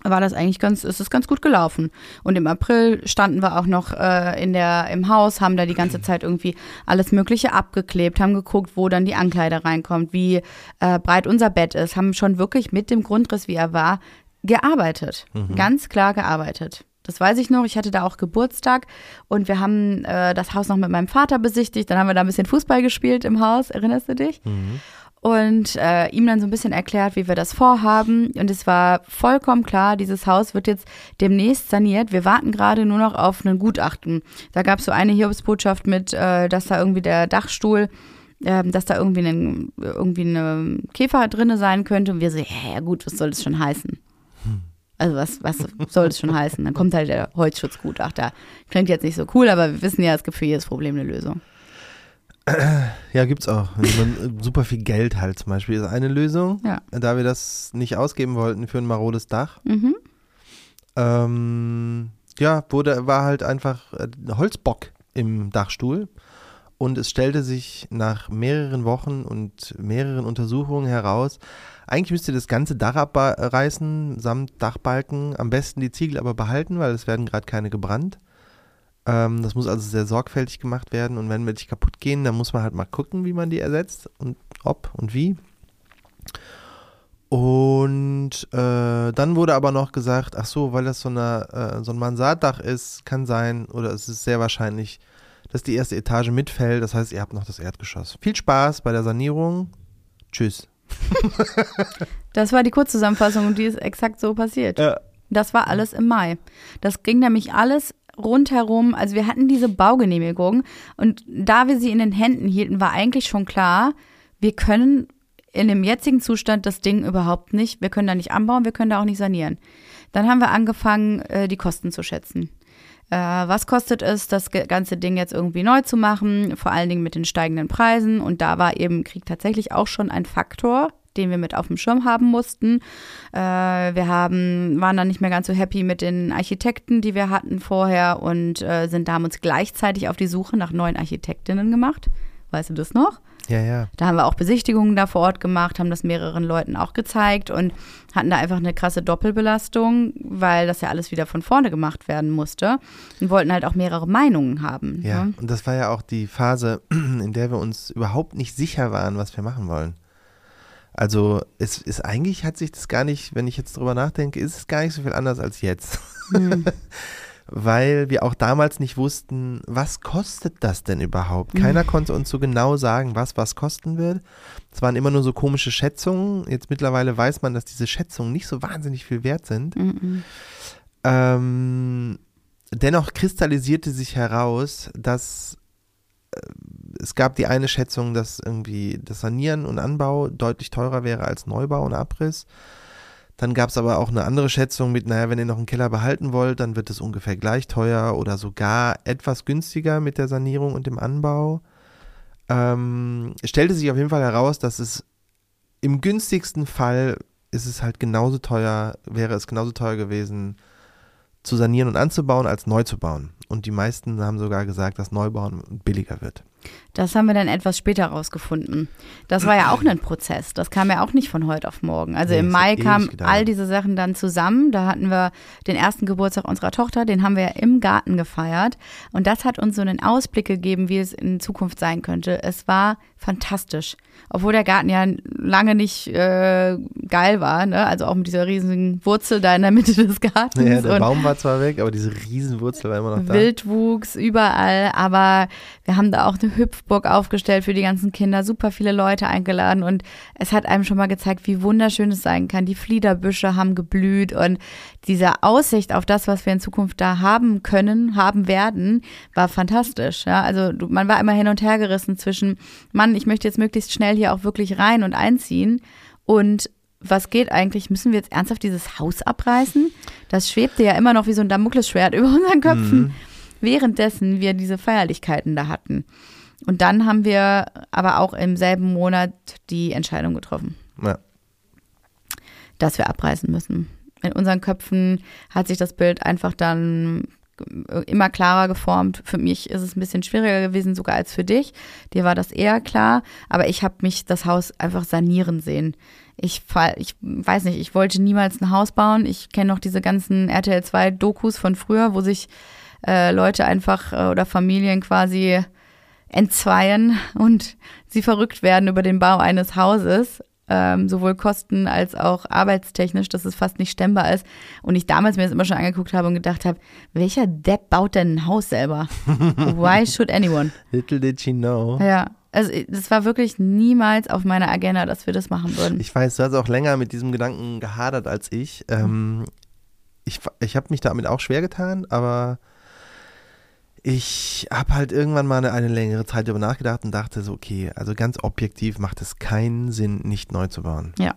war das eigentlich ganz, ist es ganz gut gelaufen. Und im April standen wir auch noch äh, in der, im Haus, haben da die ganze Zeit irgendwie alles Mögliche abgeklebt, haben geguckt, wo dann die Ankleide reinkommt, wie äh, breit unser Bett ist, haben schon wirklich mit dem Grundriss, wie er war, gearbeitet. Mhm. Ganz klar gearbeitet. Das weiß ich noch. Ich hatte da auch Geburtstag und wir haben äh, das Haus noch mit meinem Vater besichtigt. Dann haben wir da ein bisschen Fußball gespielt im Haus. Erinnerst du dich? Mhm. Und äh, ihm dann so ein bisschen erklärt, wie wir das vorhaben. Und es war vollkommen klar, dieses Haus wird jetzt demnächst saniert. Wir warten gerade nur noch auf einen Gutachten. Da gab es so eine Hiobsbotschaft mit, äh, dass da irgendwie der Dachstuhl ähm, dass da irgendwie, ein, irgendwie eine Käfer drinne sein könnte. Und wir so, ja, gut, was soll das schon heißen? Hm. Also was, was soll das schon heißen? Dann kommt halt der Holzschutzgutachter. Klingt jetzt nicht so cool, aber wir wissen ja, es gibt für jedes Problem eine Lösung. Ja, gibt's auch. super viel Geld halt zum Beispiel ist eine Lösung. Ja. Da wir das nicht ausgeben wollten für ein marodes Dach. Mhm. Ähm, ja, wurde, war halt einfach äh, Holzbock im Dachstuhl. Und es stellte sich nach mehreren Wochen und mehreren Untersuchungen heraus, eigentlich müsst ihr das ganze Dach abreißen, samt Dachbalken. Am besten die Ziegel aber behalten, weil es werden gerade keine gebrannt. Ähm, das muss also sehr sorgfältig gemacht werden. Und wenn welche kaputt gehen, dann muss man halt mal gucken, wie man die ersetzt und ob und wie. Und äh, dann wurde aber noch gesagt, ach so, weil das so, eine, äh, so ein Mansarddach ist, kann sein, oder es ist sehr wahrscheinlich, dass die erste Etage mitfällt. Das heißt, ihr habt noch das Erdgeschoss. Viel Spaß bei der Sanierung. Tschüss. das war die Kurzzusammenfassung und die ist exakt so passiert. Ja. Das war alles im Mai. Das ging nämlich alles rundherum. Also wir hatten diese Baugenehmigung und da wir sie in den Händen hielten, war eigentlich schon klar, wir können in dem jetzigen Zustand das Ding überhaupt nicht, wir können da nicht anbauen, wir können da auch nicht sanieren. Dann haben wir angefangen, äh, die Kosten zu schätzen. Äh, was kostet es, das ganze Ding jetzt irgendwie neu zu machen, vor allen Dingen mit den steigenden Preisen. Und da war eben Krieg tatsächlich auch schon ein Faktor, den wir mit auf dem Schirm haben mussten. Äh, wir haben, waren dann nicht mehr ganz so happy mit den Architekten, die wir hatten vorher und äh, sind da haben uns gleichzeitig auf die Suche nach neuen Architektinnen gemacht. Weißt du das noch? Ja, ja. Da haben wir auch Besichtigungen da vor Ort gemacht, haben das mehreren Leuten auch gezeigt und hatten da einfach eine krasse Doppelbelastung, weil das ja alles wieder von vorne gemacht werden musste und wollten halt auch mehrere Meinungen haben. Ja, ne? und das war ja auch die Phase, in der wir uns überhaupt nicht sicher waren, was wir machen wollen. Also es ist eigentlich hat sich das gar nicht, wenn ich jetzt drüber nachdenke, ist es gar nicht so viel anders als jetzt. Mhm. weil wir auch damals nicht wussten, was kostet das denn überhaupt? Keiner mhm. konnte uns so genau sagen, was was kosten wird. Es waren immer nur so komische Schätzungen. Jetzt mittlerweile weiß man, dass diese Schätzungen nicht so wahnsinnig viel wert sind. Mhm. Ähm, dennoch kristallisierte sich heraus, dass äh, es gab die eine Schätzung, dass irgendwie das Sanieren und Anbau deutlich teurer wäre als Neubau und Abriss. Dann gab es aber auch eine andere Schätzung mit, naja, wenn ihr noch einen Keller behalten wollt, dann wird es ungefähr gleich teuer oder sogar etwas günstiger mit der Sanierung und dem Anbau. Ähm, stellte sich auf jeden Fall heraus, dass es im günstigsten Fall ist es halt genauso teuer, wäre es genauso teuer gewesen, zu sanieren und anzubauen, als neu zu bauen. Und die meisten haben sogar gesagt, dass Neubauen billiger wird. Das haben wir dann etwas später rausgefunden. Das war ja auch ein Prozess. Das kam ja auch nicht von heute auf morgen. Also nee, im Mai kamen all diese Sachen dann zusammen. Da hatten wir den ersten Geburtstag unserer Tochter, den haben wir ja im Garten gefeiert. Und das hat uns so einen Ausblick gegeben, wie es in Zukunft sein könnte. Es war fantastisch. Obwohl der Garten ja lange nicht äh, geil war, ne? Also auch mit dieser riesigen Wurzel da in der Mitte des Gartens. Ja, der Baum war zwar weg, aber diese riesen Wurzel war immer noch da. Wildwuchs überall, aber wir haben da auch eine eine Hüpfburg aufgestellt für die ganzen Kinder, super viele Leute eingeladen und es hat einem schon mal gezeigt, wie wunderschön es sein kann. Die Fliederbüsche haben geblüht und diese Aussicht auf das, was wir in Zukunft da haben können, haben werden, war fantastisch. Ja, also man war immer hin und her gerissen zwischen, Mann, ich möchte jetzt möglichst schnell hier auch wirklich rein und einziehen und was geht eigentlich? Müssen wir jetzt ernsthaft dieses Haus abreißen? Das schwebte ja immer noch wie so ein Damoklesschwert über unseren Köpfen, mhm. währenddessen wir diese Feierlichkeiten da hatten. Und dann haben wir aber auch im selben Monat die Entscheidung getroffen, ja. dass wir abreißen müssen. In unseren Köpfen hat sich das Bild einfach dann immer klarer geformt. Für mich ist es ein bisschen schwieriger gewesen, sogar als für dich. Dir war das eher klar, aber ich habe mich das Haus einfach sanieren sehen ich, ich weiß nicht, ich wollte niemals ein Haus bauen. Ich kenne noch diese ganzen RTL 2 Dokus von früher, wo sich äh, Leute einfach äh, oder Familien quasi entzweien und sie verrückt werden über den Bau eines Hauses. Ähm, sowohl kosten- als auch arbeitstechnisch, dass es fast nicht stemmbar ist. Und ich damals mir das immer schon angeguckt habe und gedacht habe, welcher Depp baut denn ein Haus selber? Why should anyone? Little did she know. Ja, also das war wirklich niemals auf meiner Agenda, dass wir das machen würden. Ich weiß, du hast auch länger mit diesem Gedanken gehadert als ich. Ähm, ich ich habe mich damit auch schwer getan, aber ich habe halt irgendwann mal eine, eine, längere Zeit darüber nachgedacht und dachte so, okay, also ganz objektiv macht es keinen Sinn, nicht neu zu bauen. Ja.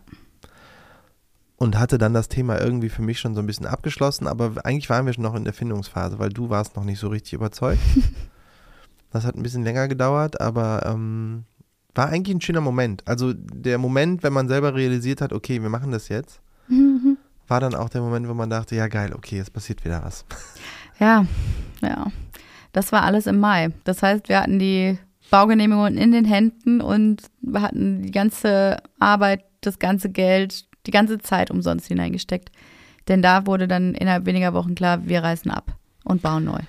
Und hatte dann das Thema irgendwie für mich schon so ein bisschen abgeschlossen, aber eigentlich waren wir schon noch in der Findungsphase, weil du warst noch nicht so richtig überzeugt. Das hat ein bisschen länger gedauert, aber ähm, war eigentlich ein schöner Moment. Also der Moment, wenn man selber realisiert hat, okay, wir machen das jetzt, mhm. war dann auch der Moment, wo man dachte, ja geil, okay, es passiert wieder was. Ja, ja. Das war alles im Mai. Das heißt, wir hatten die Baugenehmigung in den Händen und wir hatten die ganze Arbeit, das ganze Geld, die ganze Zeit umsonst hineingesteckt. Denn da wurde dann innerhalb weniger Wochen klar, wir reißen ab und bauen neu.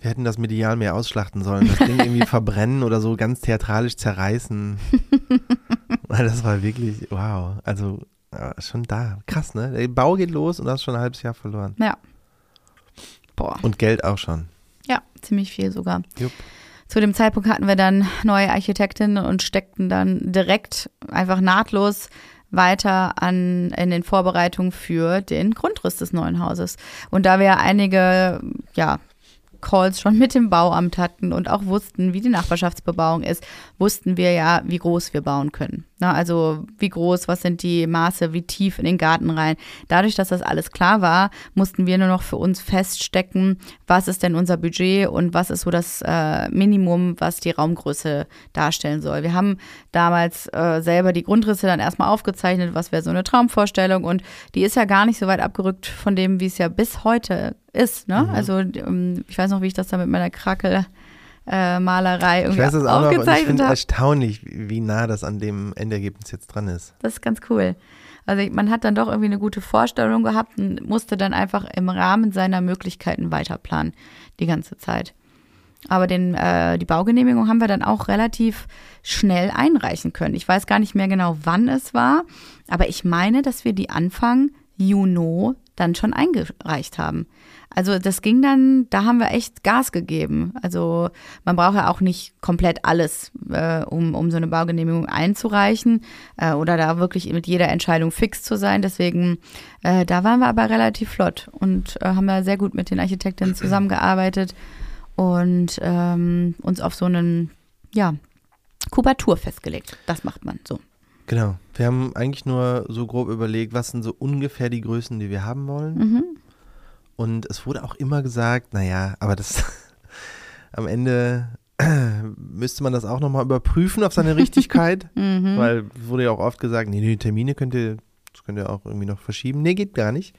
Wir hätten das medial mehr ausschlachten sollen. Das Ding irgendwie verbrennen oder so ganz theatralisch zerreißen. das war wirklich, wow. Also schon da. Krass, ne? Der Bau geht los und hast schon ein halbes Jahr verloren. Ja. Boah. Und Geld auch schon. Ja, ziemlich viel sogar. Jupp. Zu dem Zeitpunkt hatten wir dann neue Architektinnen und steckten dann direkt einfach nahtlos weiter an in den Vorbereitungen für den Grundriss des neuen Hauses. Und da wir einige ja, Calls schon mit dem Bauamt hatten und auch wussten, wie die Nachbarschaftsbebauung ist, wussten wir ja, wie groß wir bauen können. Na, also wie groß, was sind die Maße, wie tief in den Garten rein. Dadurch, dass das alles klar war, mussten wir nur noch für uns feststecken, was ist denn unser Budget und was ist so das äh, Minimum, was die Raumgröße darstellen soll. Wir haben damals äh, selber die Grundrisse dann erstmal aufgezeichnet, was wäre so eine Traumvorstellung und die ist ja gar nicht so weit abgerückt von dem, wie es ja bis heute ist. Ne? Mhm. Also ähm, ich weiß noch, wie ich das da mit meiner Krackel äh, Malerei irgendwie ich weiß es auch noch, und ich finde erstaunlich, wie nah das an dem Endergebnis jetzt dran ist. Das ist ganz cool. Also man hat dann doch irgendwie eine gute Vorstellung gehabt und musste dann einfach im Rahmen seiner Möglichkeiten weiterplanen die ganze Zeit. Aber den, äh, die Baugenehmigung haben wir dann auch relativ schnell einreichen können. Ich weiß gar nicht mehr genau, wann es war, aber ich meine, dass wir die Anfang Juni dann schon eingereicht haben. Also das ging dann, da haben wir echt Gas gegeben. Also man braucht ja auch nicht komplett alles, äh, um, um so eine Baugenehmigung einzureichen äh, oder da wirklich mit jeder Entscheidung fix zu sein. Deswegen, äh, da waren wir aber relativ flott und äh, haben da sehr gut mit den Architekten zusammengearbeitet und ähm, uns auf so einen, ja, Kubatur festgelegt. Das macht man so. Genau. Wir haben eigentlich nur so grob überlegt, was sind so ungefähr die Größen, die wir haben wollen. Mhm. Und es wurde auch immer gesagt, naja, aber das am Ende müsste man das auch nochmal überprüfen auf seine Richtigkeit, mhm. weil wurde ja auch oft gesagt, nee, nee, Termine könnt ihr, das könnt ihr auch irgendwie noch verschieben. Nee, geht gar nicht.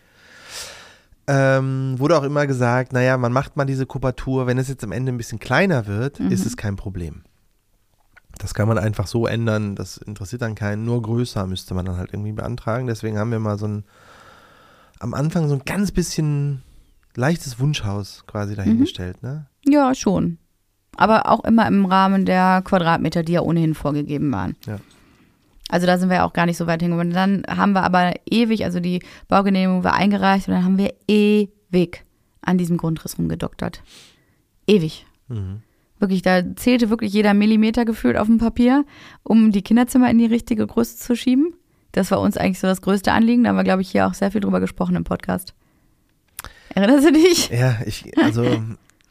Ähm, wurde auch immer gesagt, naja, man macht mal diese Kubatur, wenn es jetzt am Ende ein bisschen kleiner wird, mhm. ist es kein Problem. Das kann man einfach so ändern, das interessiert dann keinen, nur größer müsste man dann halt irgendwie beantragen. Deswegen haben wir mal so ein, am Anfang so ein ganz bisschen leichtes Wunschhaus quasi dahingestellt, mhm. ne? Ja, schon. Aber auch immer im Rahmen der Quadratmeter, die ja ohnehin vorgegeben waren. Ja. Also da sind wir auch gar nicht so weit hingekommen. Dann haben wir aber ewig, also die Baugenehmigung war eingereicht und dann haben wir ewig an diesem Grundriss rumgedoktert. Ewig. Mhm. Wirklich, da zählte wirklich jeder Millimeter gefühlt auf dem Papier, um die Kinderzimmer in die richtige Größe zu schieben. Das war uns eigentlich so das größte Anliegen. Da haben wir, glaube ich, hier auch sehr viel drüber gesprochen im Podcast. Erinnerst du dich? Ja, ich, also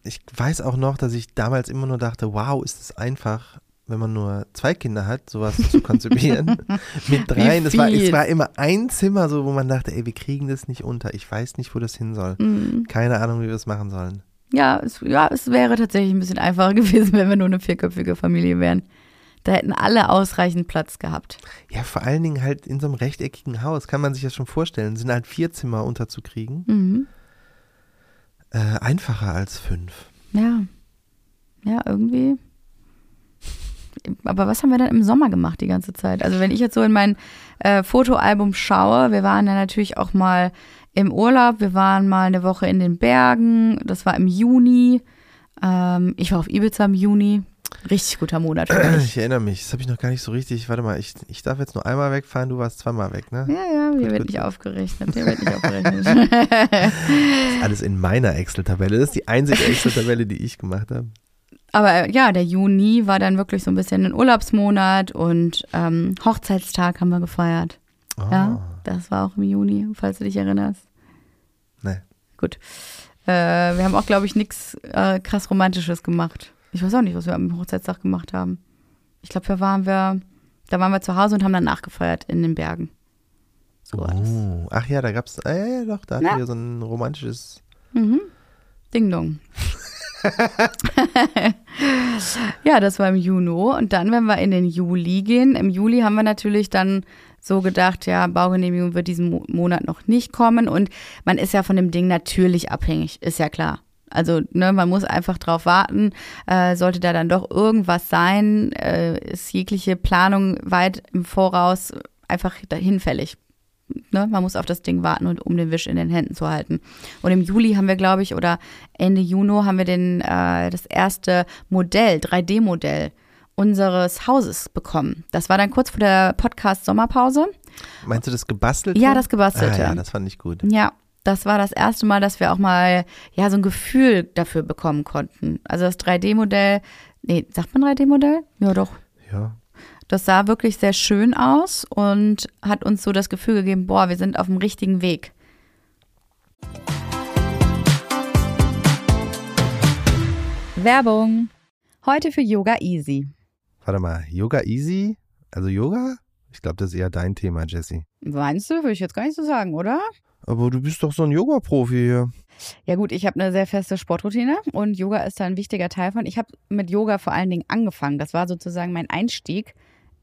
ich weiß auch noch, dass ich damals immer nur dachte, wow, ist es einfach, wenn man nur zwei Kinder hat, sowas zu konzipieren. Mit dreien, es war, es war immer ein Zimmer, so wo man dachte, ey, wir kriegen das nicht unter. Ich weiß nicht, wo das hin soll. Mhm. Keine Ahnung, wie wir es machen sollen. Ja es, ja, es wäre tatsächlich ein bisschen einfacher gewesen, wenn wir nur eine vierköpfige Familie wären. Da hätten alle ausreichend Platz gehabt. Ja, vor allen Dingen halt in so einem rechteckigen Haus, kann man sich das schon vorstellen. Sind halt vier Zimmer unterzukriegen. Mhm. Äh, einfacher als fünf. Ja. Ja, irgendwie. Aber was haben wir dann im Sommer gemacht die ganze Zeit? Also wenn ich jetzt so in mein äh, Fotoalbum schaue, wir waren dann natürlich auch mal im Urlaub, wir waren mal eine Woche in den Bergen, das war im Juni. Ähm, ich war auf Ibiza im Juni. Richtig guter Monat für mich. Ich erinnere mich, das habe ich noch gar nicht so richtig. Warte mal, ich, ich darf jetzt nur einmal wegfahren, du warst zweimal weg, ne? Ja, ja, hier wird nicht aufgerechnet. Hier wird nicht aufgerechnet. Das ist alles in meiner Excel-Tabelle. Das ist die einzige Excel-Tabelle, die ich gemacht habe. Aber äh, ja, der Juni war dann wirklich so ein bisschen ein Urlaubsmonat und ähm, Hochzeitstag haben wir gefeiert. Oh. Ja, das war auch im Juni, falls du dich erinnerst. Nee. Gut. Äh, wir haben auch, glaube ich, nichts äh, krass Romantisches gemacht. Ich weiß auch nicht, was wir am Hochzeitstag gemacht haben. Ich glaube, da waren wir, da waren wir zu Hause und haben dann nachgefeiert in den Bergen. So war das. Oh. Ach ja, da gab es, äh, ja, doch, da hatten Ja. wir so ein romantisches. Mhm. Ding dong. ja, das war im Juni. Und dann, wenn wir in den Juli gehen, im Juli haben wir natürlich dann so gedacht, ja, Baugenehmigung wird diesen Mo Monat noch nicht kommen. Und man ist ja von dem Ding natürlich abhängig, ist ja klar. Also, ne, man muss einfach drauf warten. Äh, sollte da dann doch irgendwas sein, äh, ist jegliche Planung weit im Voraus einfach hinfällig. Ne, man muss auf das Ding warten und um den Wisch in den Händen zu halten. Und im Juli haben wir, glaube ich, oder Ende Juni haben wir den, äh, das erste Modell, 3D-Modell unseres Hauses bekommen. Das war dann kurz vor der Podcast-Sommerpause. Meinst du das gebastelte? Ja, das gebastelte. Ah, ja, das fand ich gut. Ja, das war das erste Mal, dass wir auch mal ja so ein Gefühl dafür bekommen konnten. Also das 3D-Modell, nee, sagt man 3D-Modell? Ja, doch. Ja. Das sah wirklich sehr schön aus und hat uns so das Gefühl gegeben, boah, wir sind auf dem richtigen Weg. Werbung. Heute für Yoga Easy. Warte mal, Yoga Easy? Also Yoga? Ich glaube, das ist eher dein Thema, Jessie. Meinst du? Würde ich jetzt gar nicht so sagen, oder? Aber du bist doch so ein Yoga-Profi hier. Ja gut, ich habe eine sehr feste Sportroutine und Yoga ist da ein wichtiger Teil von. Ich habe mit Yoga vor allen Dingen angefangen. Das war sozusagen mein Einstieg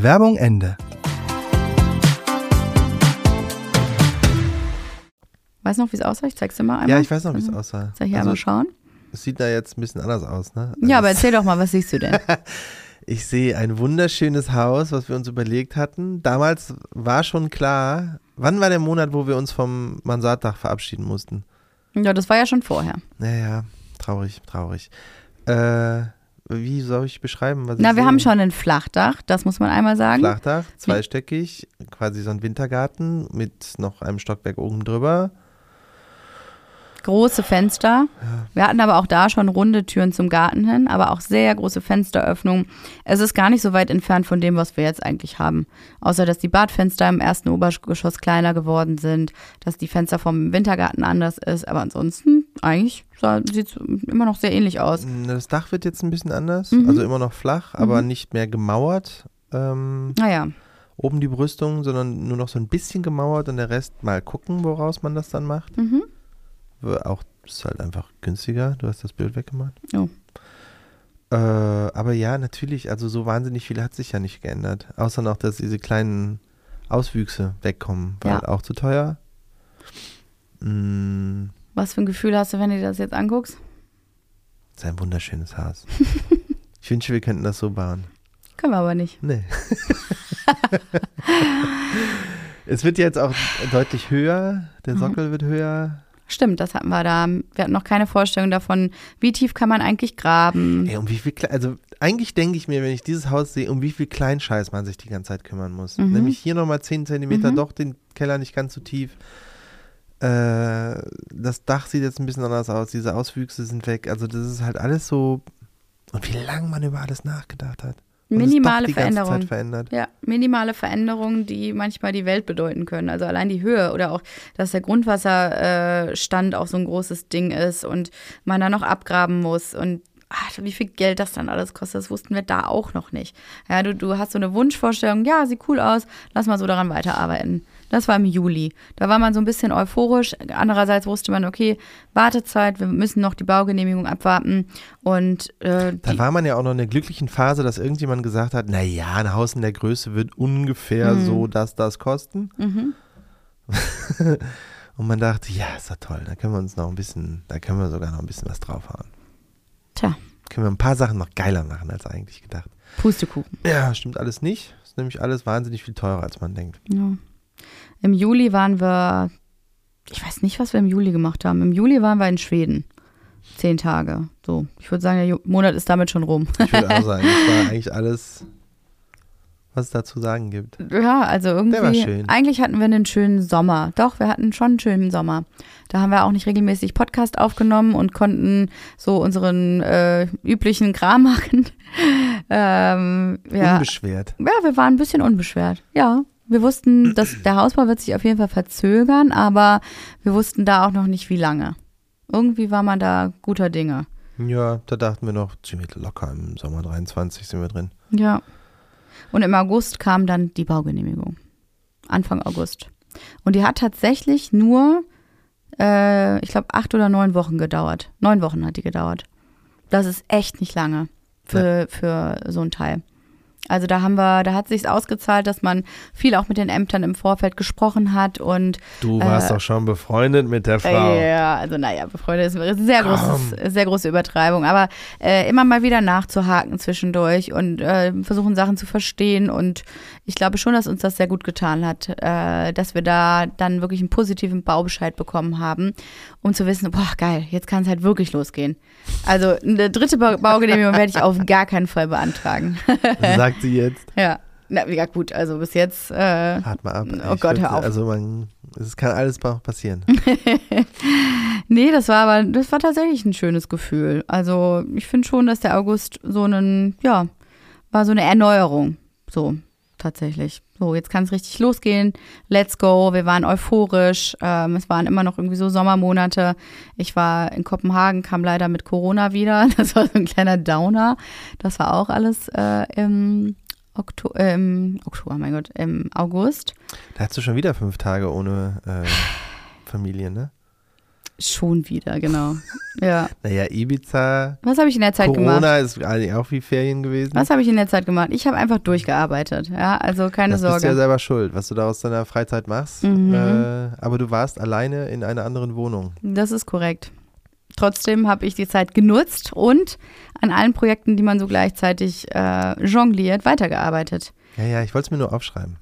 Werbung Ende. Weißt du noch, wie es aussah? Ich zeig's dir mal einmal. Ja, ich weiß noch, wie es aussah. Soll ich Also, einmal schauen? Es sieht da jetzt ein bisschen anders aus, ne? Ja, aber Also, erzähl doch mal, was siehst du denn? Ich sehe ein wunderschönes Haus, was wir uns überlegt hatten. Damals war schon klar, wann war der Monat, wo wir uns vom Mansarddach verabschieden mussten? ja, das war ja schon vorher. Naja, traurig, traurig. Äh, wie soll ich beschreiben, was Na, ich wir sehe? haben schon ein Flachdach, das muss man einmal sagen. Flachdach, zweistöckig, quasi so ein Wintergarten mit noch einem Stockwerk oben drüber. Große Fenster. Wir hatten aber auch da schon runde Türen zum Garten hin, aber auch sehr große Fensteröffnungen. Es ist gar nicht so weit entfernt von dem, was wir jetzt eigentlich haben. Außer, dass die Badfenster im ersten Obergeschoss kleiner geworden sind, dass die Fenster vom Wintergarten anders ist. Aber ansonsten, eigentlich sieht es immer noch sehr ähnlich aus. Das Dach wird jetzt ein bisschen anders, Mhm. also immer noch flach, aber nicht mehr gemauert. Ähm, Naja, oben die Brüstung, sondern nur noch so ein bisschen gemauert und der Rest mal gucken, woraus man das dann macht. mhm. Auch ist halt einfach günstiger. Du hast das Bild weggemacht. Oh. Äh, aber ja, natürlich, also so wahnsinnig viel hat sich ja nicht geändert. Außer noch, dass diese kleinen Auswüchse wegkommen, weil Ja. auch zu teuer. Mm, was für ein Gefühl hast du, wenn du dir das jetzt anguckst? ist ein wunderschönes Haus. ich wünsche, wir könnten das so bauen. Können wir aber nicht. Nee. es wird jetzt auch deutlich höher. Der Mhm. Sockel wird höher. Stimmt, das hatten wir da. Wir hatten noch keine Vorstellung davon, wie tief kann man eigentlich graben. Ey, um wie viel, also eigentlich denke ich mir, wenn ich dieses Haus sehe, um wie viel Kleinscheiß man sich die ganze Zeit kümmern muss. Mhm. Nämlich hier nochmal 10 Zentimeter, Mhm. doch den Keller nicht ganz so tief. Äh, das Dach sieht jetzt ein bisschen anders aus, diese Auswüchse sind weg. Also das ist halt alles so. Und wie lange man über alles nachgedacht hat. Und Minimale Veränderungen. Ja, minimale Veränderungen, die manchmal die Welt bedeuten können. Also allein die Höhe oder auch, dass der Grundwasserstand äh, auch so ein großes Ding ist und man da noch abgraben muss und ach, wie viel Geld das dann alles kostet, das wussten wir da auch noch nicht. Ja, du, du hast so eine Wunschvorstellung, ja, sieht cool aus, lass mal so daran weiterarbeiten. Das war im Juli. Da war man so ein bisschen euphorisch. Andererseits wusste man, okay, Wartezeit, wir müssen noch die Baugenehmigung abwarten. Und äh, Da war man ja auch noch in der glücklichen Phase, dass irgendjemand gesagt hat, naja, ein Haus in der Größe wird ungefähr Mhm. so das, das kosten. mhm. Und man dachte, ja, ist doch toll, da können wir uns noch ein bisschen, da können wir sogar noch ein bisschen was draufhauen. Tja, Können wir ein paar Sachen noch geiler machen als eigentlich gedacht. Pustekuchen. Ja, stimmt alles nicht. Ist nämlich alles wahnsinnig viel teurer, als man denkt. Ja. Im Juli waren wir, ich weiß nicht, was wir im Juli gemacht haben. Im Juli waren wir in Schweden. Zehn Tage. So, ich würde sagen, der Monat ist damit schon rum. Ich würde auch sagen, das war eigentlich alles, was es da zu sagen gibt. Ja, also irgendwie. Der war schön. Eigentlich hatten wir einen schönen Sommer. Doch, wir hatten schon einen schönen Sommer. Da haben wir auch nicht regelmäßig Podcast aufgenommen und konnten so unseren äh, üblichen Kram machen. ähm, ja. Unbeschwert. Ja, wir waren ein bisschen unbeschwert. Ja, wir wussten, dass der Hausbau wird sich auf jeden Fall verzögern, aber wir wussten da auch noch nicht, wie lange. Irgendwie war man da guter Dinge. Ja, da dachten wir noch, ziemlich locker im Sommer 23 sind wir drin. Ja. Und im August kam dann die Baugenehmigung. Anfang August. Und die hat tatsächlich nur, äh, ich glaube, acht oder neun Wochen gedauert. Neun Wochen hat die gedauert. Das ist echt nicht lange für, für so ein Teil. Also da haben wir, da hat sich's ausgezahlt, dass man viel auch mit den Ämtern im Vorfeld gesprochen hat und Du warst Äh, doch schon befreundet mit der Frau. ja, also naja, befreundet ist eine sehr, großes, sehr große Übertreibung. Aber äh, immer mal wieder nachzuhaken zwischendurch und äh, versuchen Sachen zu verstehen. Und ich glaube schon, dass uns das sehr gut getan hat, äh, dass wir da dann wirklich einen positiven Baubescheid bekommen haben, um zu wissen, boah, geil, jetzt kann es halt wirklich losgehen. Also eine dritte Ba- Baugenehmigung werde ich auf gar keinen Fall beantragen. Sagt sie jetzt. ja. Na, ja gut, also bis jetzt äh, Wart mal ab. Oh Ich Gott, hör auf. Also man, es kann alles passieren. Nee, das war aber, das war tatsächlich ein schönes Gefühl. Also ich finde schon, dass der August so einen, ja, war so eine Erneuerung. So, tatsächlich. So, jetzt kann es richtig losgehen. Let's go. Wir waren euphorisch. Ähm, es waren immer noch irgendwie so Sommermonate. Ich war in Kopenhagen, kam leider mit Corona wieder. Das war so ein kleiner Downer. Das war auch alles äh, im, Okto äh, im Oktober, mein Gott, im August. Da hast du schon wieder fünf Tage ohne äh, Familie, ne? Schon wieder, genau. Ja. Naja, Ibiza. Was habe ich in der Zeit Corona gemacht? ist eigentlich auch wie Ferien gewesen. Was habe ich in der Zeit gemacht? Ich habe einfach durchgearbeitet. Ja, also keine das Sorge. bist du ja selber schuld, was du da aus deiner Freizeit machst. Mhm. Äh, aber du warst alleine in einer anderen Wohnung. Das ist korrekt. Trotzdem habe ich die Zeit genutzt und an allen Projekten, die man so gleichzeitig äh, jongliert, weitergearbeitet. Ja, ja, ich wollte es mir nur aufschreiben.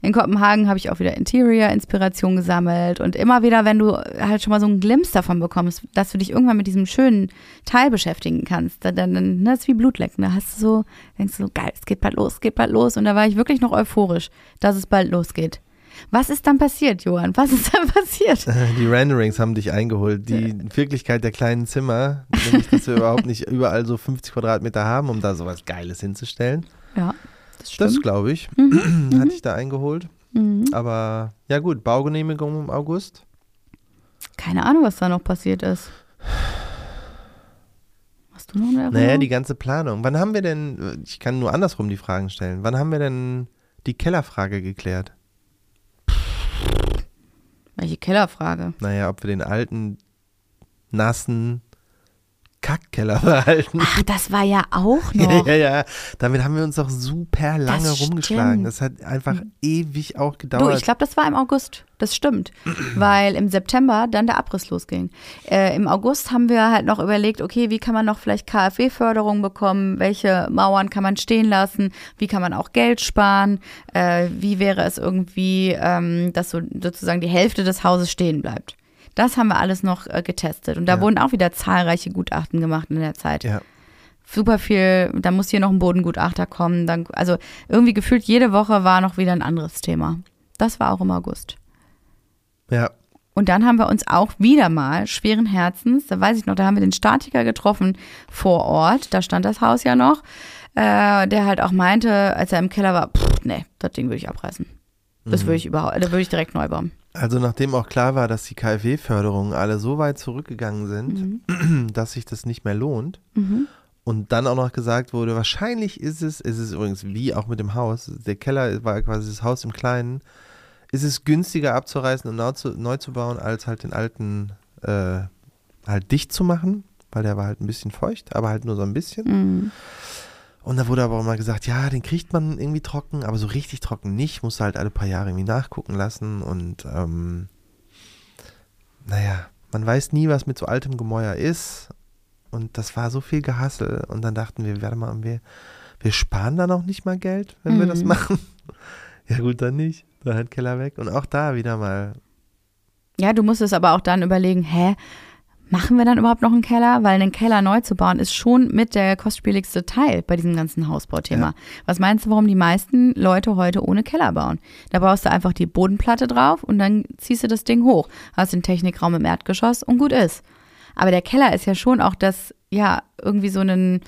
In Kopenhagen habe ich auch wieder Interior-Inspiration gesammelt und immer wieder, wenn du halt schon mal so einen Glimpse davon bekommst, dass du dich irgendwann mit diesem schönen Teil beschäftigen kannst, dann, dann, dann das ist wie Blutlecken. Da hast du so, denkst du so, geil, es geht bald los, es geht bald los. Und da war ich wirklich noch euphorisch, dass es bald losgeht. Was ist dann passiert, Johann? Was ist dann passiert? Die Renderings haben dich eingeholt. Die Wirklichkeit der kleinen Zimmer, nämlich, dass wir überhaupt nicht überall so 50 Quadratmeter haben, um da sowas Geiles hinzustellen. Ja, das stimmt. Das glaube ich, Mhm, hatte ich da eingeholt. mhm. Aber ja gut, Baugenehmigung im August. Keine Ahnung, was da noch passiert ist. Hast du noch eine Erinnerung? Naja, die ganze Planung. Wann haben wir denn, ich kann nur andersrum die Fragen stellen, wann haben wir denn die Kellerfrage geklärt? Welche Kellerfrage? Naja, ob wir den alten, nassen Kackkeller behalten. Ach, das war ja auch noch. Ja, ja, ja. Damit haben wir uns doch super lange Das rumgeschlagen. stimmt. Das hat einfach ewig auch Du, gedauert. ich glaube, das war im August. Das stimmt. Weil im September dann der Abriss losging. Äh, Im August haben wir halt noch überlegt, okay, wie kann man noch vielleicht KfW-Förderung bekommen? Welche Mauern kann man stehen lassen? Wie kann man auch Geld sparen? Äh, wie wäre es irgendwie, ähm, dass so sozusagen die Hälfte des Hauses stehen bleibt? Das haben wir alles noch äh, getestet. Und da Ja. wurden auch wieder zahlreiche Gutachten gemacht in der Zeit. ja. super viel, da muss hier noch ein Bodengutachter kommen. Dann, also irgendwie gefühlt jede Woche war noch wieder ein anderes Thema. Das war auch im August. ja, Und dann haben wir uns auch wieder mal schweren Herzens, da weiß ich noch, da haben wir den Statiker getroffen vor Ort, da stand das Haus ja noch, äh, der halt auch meinte, als er im Keller war, pff, nee, das Ding würde ich abreißen. Das würde ich überhaupt, da würde ich direkt neu bauen. Also nachdem auch klar war, dass die KfW-Förderungen alle so weit zurückgegangen sind, dass sich das nicht mehr lohnt Mhm. und dann auch noch gesagt wurde, wahrscheinlich ist es, ist es übrigens wie auch mit dem Haus, der Keller war quasi das Haus im Kleinen, ist es günstiger abzureißen und neu zu, neu zu bauen, als halt den alten äh, halt dicht zu machen, weil der war halt ein bisschen feucht, aber halt nur so ein bisschen. Mhm. Und da wurde aber auch mal gesagt, ja, den kriegt man irgendwie trocken, aber so richtig trocken nicht, musst du halt alle paar Jahre irgendwie nachgucken lassen und ähm, naja, man weiß nie, was mit so altem Gemäuer ist und das war so viel Gehassel und dann dachten wir, warte mal, wir, wir sparen da noch nicht mal Geld, wenn wir das Mhm. machen. Ja gut, dann nicht, dann halt Keller weg und auch da wieder mal, Ja, du musst es aber auch dann überlegen, hä, machen wir dann überhaupt noch einen Keller? Weil einen Keller neu zu bauen ist schon mit der kostspieligste Teil bei diesem ganzen Hausbauthema. Ja. Was meinst du, warum die meisten Leute heute ohne Keller bauen? Da baust du einfach die Bodenplatte drauf und dann ziehst du das Ding hoch, hast den Technikraum im Erdgeschoss und gut ist. Aber der Keller ist ja schon auch das, ja, irgendwie so ein,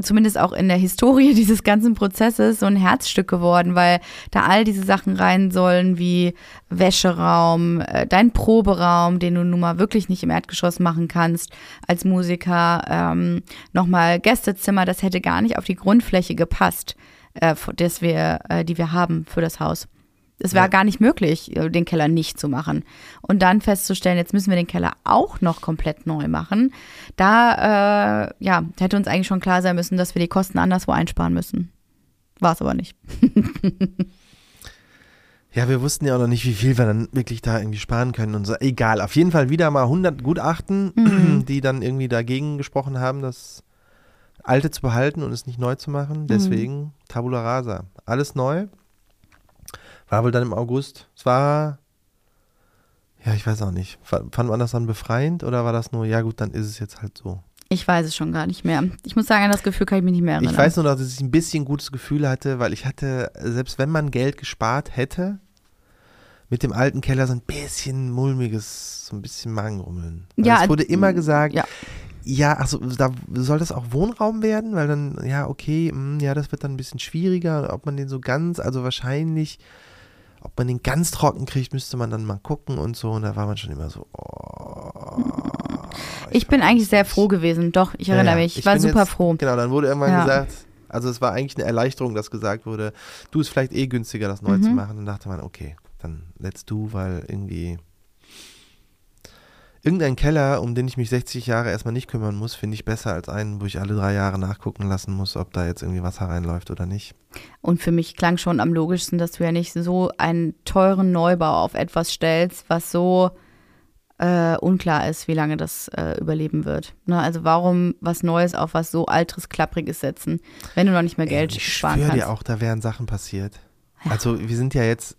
zumindest auch in der Historie dieses ganzen Prozesses so ein Herzstück geworden, weil da all diese Sachen rein sollen wie Wäscheraum, äh, dein Proberaum, den du nun mal wirklich nicht im Erdgeschoss machen kannst als Musiker, ähm, nochmal Gästezimmer, das hätte gar nicht auf die Grundfläche gepasst, äh, das wir, äh, die wir haben für das Haus. Es war Ja. gar nicht möglich, den Keller nicht zu machen. Und dann festzustellen, jetzt müssen wir den Keller auch noch komplett neu machen, da äh, ja, hätte uns eigentlich schon klar sein müssen, dass wir die Kosten anderswo einsparen müssen. War es aber nicht. ja, wir wussten ja auch noch nicht, wie viel wir dann wirklich da irgendwie sparen können und so. Egal, auf jeden Fall wieder mal 100 Gutachten, Mhm. die dann irgendwie dagegen gesprochen haben, das Alte zu behalten und es nicht neu zu machen. Deswegen Tabula Rasa. Alles neu. War wohl dann im August. Es war, ja, ich weiß auch nicht. Fa- Fand man das dann befreiend oder war das nur, ja gut, dann ist es jetzt halt so. Ich weiß es schon gar nicht mehr. Ich muss sagen, an das Gefühl kann ich mich nicht mehr erinnern. Ich weiß nur dass ich ein bisschen gutes Gefühl hatte, weil ich hatte, selbst wenn man Geld gespart hätte, mit dem alten Keller so ein bisschen mulmiges, so ein bisschen Magenrummeln. Weil Ja, es wurde immer gesagt, ja. Ja, also da soll das auch Wohnraum werden, weil dann, ja, okay, mh, ja, das wird dann ein bisschen schwieriger, ob man den so ganz, also wahrscheinlich, ob man den ganz trocken kriegt, müsste man dann mal gucken und so. Und da war man schon immer so, oh, Ich bin eigentlich sehr froh gewesen, doch, ich erinnere Ja, ja. mich. Ich, Ich war super jetzt- froh. Genau, dann wurde irgendwann Ja. gesagt, also es war eigentlich eine Erleichterung, dass gesagt wurde, du ist vielleicht eh günstiger, das neu zu Mhm. machen. Dann dachte man, okay, dann let's do, weil irgendwie irgendein Keller, um den ich mich 60 Jahre erstmal nicht kümmern muss, finde ich besser als einen, wo ich alle drei Jahre nachgucken lassen muss, ob da jetzt irgendwie Wasser reinläuft oder nicht. Und für mich klang schon am logischsten, dass du ja nicht so einen teuren Neubau auf etwas stellst, was so äh, unklar ist, wie lange das äh, überleben wird. Ne? Also warum was Neues auf was so altes, klappriges setzen, wenn du noch nicht mehr Geld Ey, ich sparen schwöre kannst. dir auch, da wären Sachen passiert. Also wir sind ja jetzt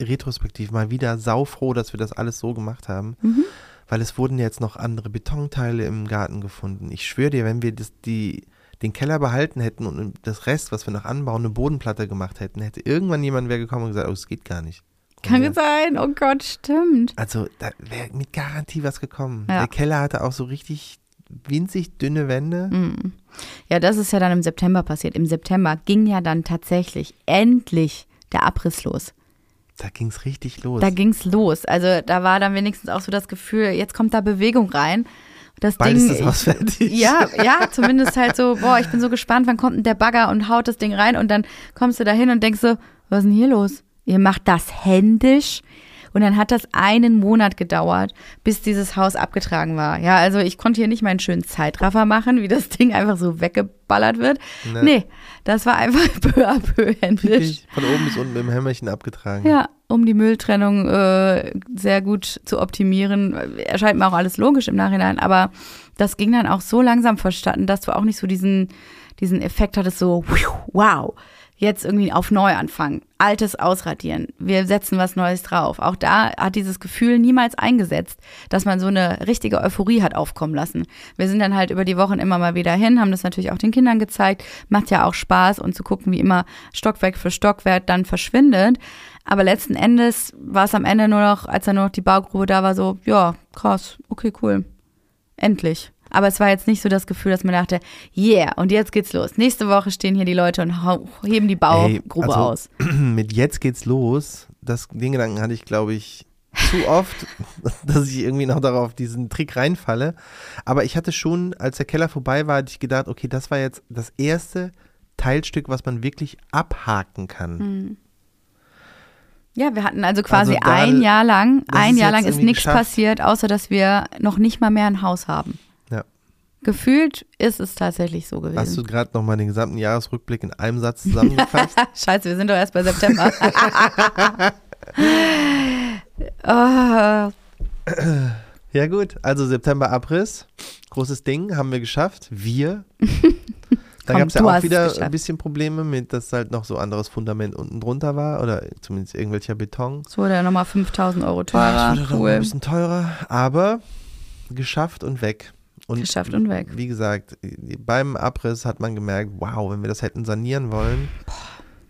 retrospektiv mal wieder saufroh, dass wir das alles so gemacht haben. Mhm. Weil es wurden jetzt noch andere Betonteile im Garten gefunden. Ich schwöre dir, wenn wir das, die, den Keller behalten hätten und das Rest, was wir noch anbauen, eine Bodenplatte gemacht hätten, hätte irgendwann jemand wäre gekommen und gesagt, oh, es geht gar nicht. Und Kann wir- sein, oh Gott, stimmt. Also da wäre mit Garantie was gekommen. Ja. Der Keller hatte auch so richtig winzig dünne Wände. Mhm. Ja, das ist ja dann im September passiert. Im September ging ja dann tatsächlich endlich der Abriss los. Da ging es richtig los. Da ging's los. Also da war dann wenigstens auch so das Gefühl, jetzt kommt da Bewegung rein. Das Bald Ding, ist das Haus fertig. Ja, ja, zumindest halt so, boah, ich bin so gespannt, wann kommt denn der Bagger und haut das Ding rein und dann kommst du da hin und denkst so, was ist denn hier los? Ihr macht das händisch und dann hat das einen Monat gedauert, bis dieses Haus abgetragen war. Ja, also ich konnte hier nicht meinen schönen Zeitraffer machen, wie das Ding einfach so weggeballert wird. Ne. Nee, das war einfach peu à peu händisch. Von oben bis unten mit dem Hämmerchen abgetragen. Ja, um die Mülltrennung äh, sehr gut zu optimieren. Erscheint mir auch alles logisch im Nachhinein, aber das ging dann auch so langsam verstanden, dass du auch nicht so diesen, diesen Effekt hattest, so, wow, jetzt irgendwie auf Neuanfang, altes ausradieren, wir setzen was Neues drauf. Auch da hat dieses Gefühl niemals eingesetzt, dass man so eine richtige Euphorie hat aufkommen lassen. Wir sind dann halt über die Wochen immer mal wieder hin, haben das natürlich auch den Kindern gezeigt, macht ja auch Spaß und zu gucken, wie immer Stockwerk für Stockwerk dann verschwindet. Aber letzten Endes war es am Ende nur noch, als dann nur noch die Baugrube da war, so, ja, krass, okay, cool. Endlich. Aber es war jetzt nicht so das Gefühl, dass man dachte, yeah, und jetzt geht's los. Nächste Woche stehen hier die Leute und heben die Baugrube also, aus. Mit jetzt geht's los. Das, den Gedanken hatte ich, glaube ich, zu oft, dass ich irgendwie noch darauf diesen Trick reinfalle. Aber ich hatte schon, als der Keller vorbei war, hatte ich gedacht, okay, das war jetzt das erste Teilstück, was man wirklich abhaken kann. Hm. Ja, wir hatten also quasi Also da- ein Jahr lang, ein Jahr lang ist nichts geschafft. passiert, außer dass wir noch nicht mal mehr ein Haus haben. Gefühlt ist es tatsächlich so gewesen. Hast du gerade nochmal den gesamten Jahresrückblick in einem Satz zusammengefasst? Scheiße, wir sind doch erst bei September. Ah, ja gut, also September Abriss, großes Ding, haben wir geschafft. Wir. Da gab es ja auch wieder ein bisschen Probleme mit, dass halt noch so anderes Fundament unten drunter war oder zumindest irgendwelcher Beton. es wurde ja nochmal 5000 Euro Ja, teurer. das wurde mal ein cool. bisschen teurer, aber geschafft und weg. Und Geschafft und weg. Wie gesagt, beim Abriss hat man gemerkt, wow, wenn wir das hätten sanieren wollen,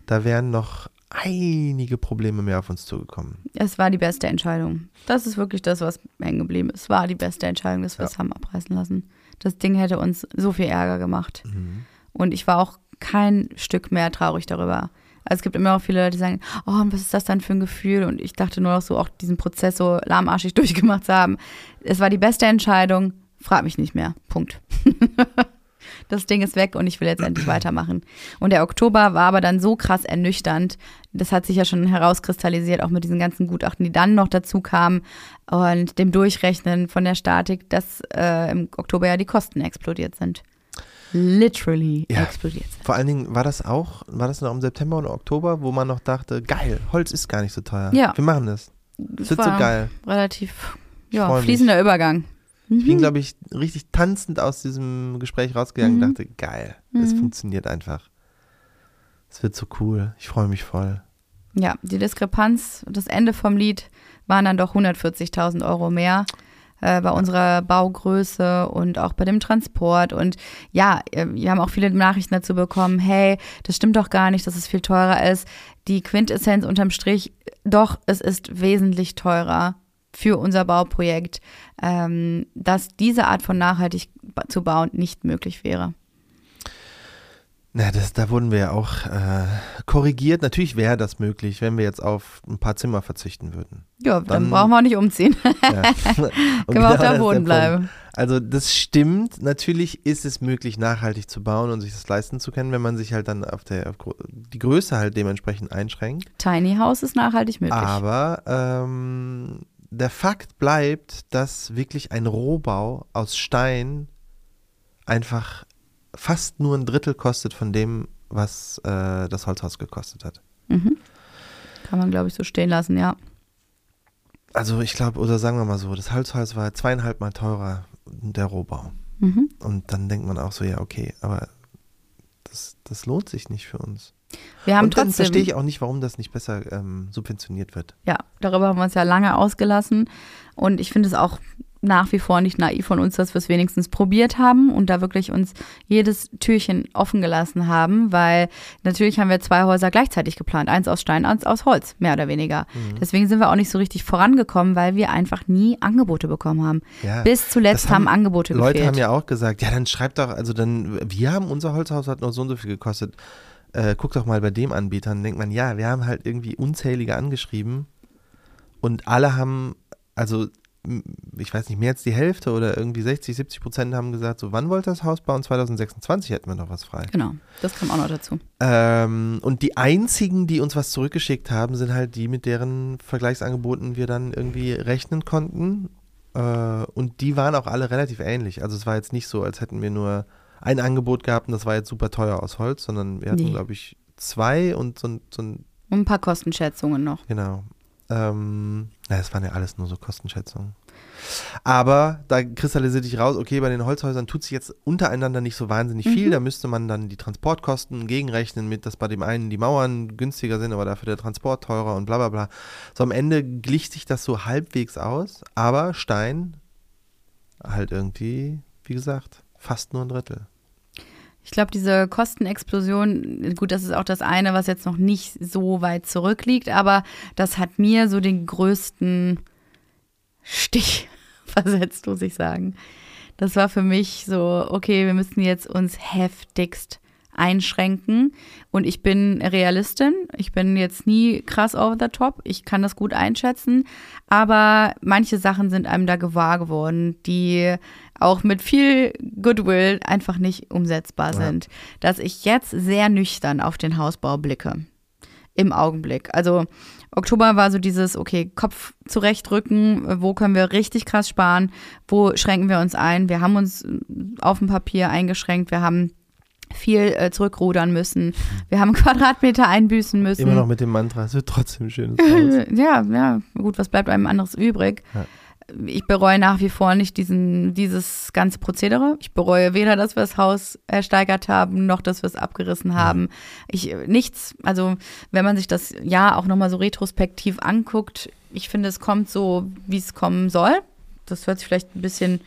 da wären noch einige Probleme mehr auf uns zugekommen. Es war die beste Entscheidung. Das ist wirklich das, was hängen geblieben ist. Es war die beste Entscheidung, dass wir es haben abreißen lassen. Das Ding hätte uns so viel Ärger gemacht. Mhm. Und ich war auch kein Stück mehr traurig darüber. Also es gibt immer noch viele Leute, die sagen, oh, was ist das dann für ein Gefühl? Und ich dachte nur noch so, auch diesen Prozess so lahmarschig durchgemacht zu haben. Es war die beste Entscheidung. Frag mich nicht mehr. Punkt. das Ding ist weg und ich will jetzt endlich weitermachen. Und der Oktober war aber dann so krass ernüchternd. Das hat sich ja schon herauskristallisiert, auch mit diesen ganzen Gutachten, die dann noch dazu kamen und dem Durchrechnen von der Statik, dass äh, im Oktober ja die Kosten explodiert sind. Literally Ja. explodiert sind. Vor allen Dingen war das auch, war das noch im September oder Oktober, wo man noch dachte, geil, Holz ist gar nicht so teuer. Ja. Wir machen das. Das Das wird so geil. Relativ, ja, fließender Übergang. Ich bin, Mhm. glaube ich, richtig tanzend aus diesem Gespräch rausgegangen Mhm. und dachte, geil, es Mhm. funktioniert einfach. Es wird so cool. Ich freue mich voll. Ja, die Diskrepanz, das Ende vom Lied waren dann doch 140.000 Euro mehr äh, bei unserer Baugröße und auch bei dem Transport. Und ja, äh, wir haben auch viele Nachrichten dazu bekommen, hey, das stimmt doch gar nicht, dass es viel teurer ist. Die Quintessenz unterm Strich, doch, es ist wesentlich teurer für unser Bauprojekt, ähm, dass diese Art von Nachhaltig zu bauen nicht möglich wäre. Na, das, da wurden wir ja auch äh, korrigiert. Natürlich wäre das möglich, wenn wir jetzt auf ein paar Zimmer verzichten würden. Ja, dann, dann brauchen wir auch nicht umziehen. Ja. Können wir auch da wohnen bleiben. Also das stimmt. Natürlich ist es möglich, nachhaltig zu bauen und sich das leisten zu können, wenn man sich halt dann auf, der, auf die Größe halt dementsprechend einschränkt. Tiny House ist nachhaltig möglich. Aber ähm, der Fakt bleibt, dass wirklich ein Rohbau aus Stein einfach fast nur ein Drittel kostet von dem, was äh, das Holzhaus gekostet hat. Mhm. Kann man, glaube ich, so stehen lassen, ja. Also ich glaube, oder sagen wir mal so, das Holzhaus war zweieinhalb Mal teurer der Rohbau. Mhm. Und dann denkt man auch so, ja, okay, aber das, das lohnt sich nicht für uns. Wir haben und dann verstehe ich auch nicht, warum das nicht besser ähm, subventioniert wird. Ja, darüber haben wir uns ja lange ausgelassen. Und ich finde es auch nach wie vor nicht naiv von uns, dass wir es wenigstens probiert haben und da wirklich uns jedes Türchen offen gelassen haben, weil natürlich haben wir zwei Häuser gleichzeitig geplant, eins aus Stein, eins aus Holz, mehr oder weniger. Mhm. Deswegen sind wir auch nicht so richtig vorangekommen, weil wir einfach nie Angebote bekommen haben. Ja, Bis zuletzt haben, haben, Angebote Leute gefehlt. haben ja auch gesagt, ja, dann schreibt doch, also dann, wir haben, unser Holzhaus hat noch so und so viel gekostet. Äh, guck doch mal bei dem Anbieter, dann denkt man, ja, wir haben halt irgendwie unzählige angeschrieben und alle haben, also ich weiß nicht, mehr als die Hälfte oder irgendwie 60, 70 Prozent haben gesagt, so wann wollt ihr das Haus bauen? 2026 hätten wir noch was frei. Genau, das kam auch noch dazu. Ähm, und die einzigen, die uns was zurückgeschickt haben, sind halt die, mit deren Vergleichsangeboten wir dann irgendwie rechnen konnten. Äh, und die waren auch alle relativ ähnlich. Also es war jetzt nicht so, als hätten wir nur ein Angebot gehabt und das war jetzt super teuer aus Holz, sondern wir hatten, nee. glaube ich, zwei und so, so ein. Und ein paar Kostenschätzungen noch. Genau. Ähm, na, das waren ja alles nur so Kostenschätzungen. Aber da kristallisiert sich raus, okay, bei den Holzhäusern tut sich jetzt untereinander nicht so wahnsinnig viel. Mhm. Da müsste man dann die Transportkosten gegenrechnen mit, dass bei dem einen die Mauern günstiger sind, aber dafür der Transport teurer und bla bla bla. So am Ende glich sich das so halbwegs aus, aber Stein halt irgendwie, wie gesagt, fast nur ein Drittel. Ich glaube, diese Kostenexplosion, gut, das ist auch das eine, was jetzt noch nicht so weit zurückliegt, aber das hat mir so den größten Stich versetzt, muss ich sagen. Das war für mich so, okay, wir müssen jetzt uns heftigst einschränken. Und ich bin Realistin. Ich bin jetzt nie krass over the top. Ich kann das gut einschätzen. Aber manche Sachen sind einem da gewahr geworden, die auch mit viel Goodwill einfach nicht umsetzbar ja. sind. Dass ich jetzt sehr nüchtern auf den Hausbau blicke. Im Augenblick. Also Oktober war so dieses, okay, Kopf zurechtrücken, wo können wir richtig krass sparen, wo schränken wir uns ein. Wir haben uns auf dem Papier eingeschränkt, wir haben viel äh, zurückrudern müssen. Wir haben Quadratmeter einbüßen müssen. Immer noch mit dem Mantra, es wird trotzdem schön. ja, ja, gut, was bleibt einem anderes übrig? Ja. Ich bereue nach wie vor nicht diesen, dieses ganze Prozedere. Ich bereue weder, dass wir das Haus ersteigert haben, noch, dass wir es abgerissen haben. Ja. Ich, nichts, also wenn man sich das Jahr auch nochmal so retrospektiv anguckt, ich finde, es kommt so, wie es kommen soll. Das hört sich vielleicht ein bisschen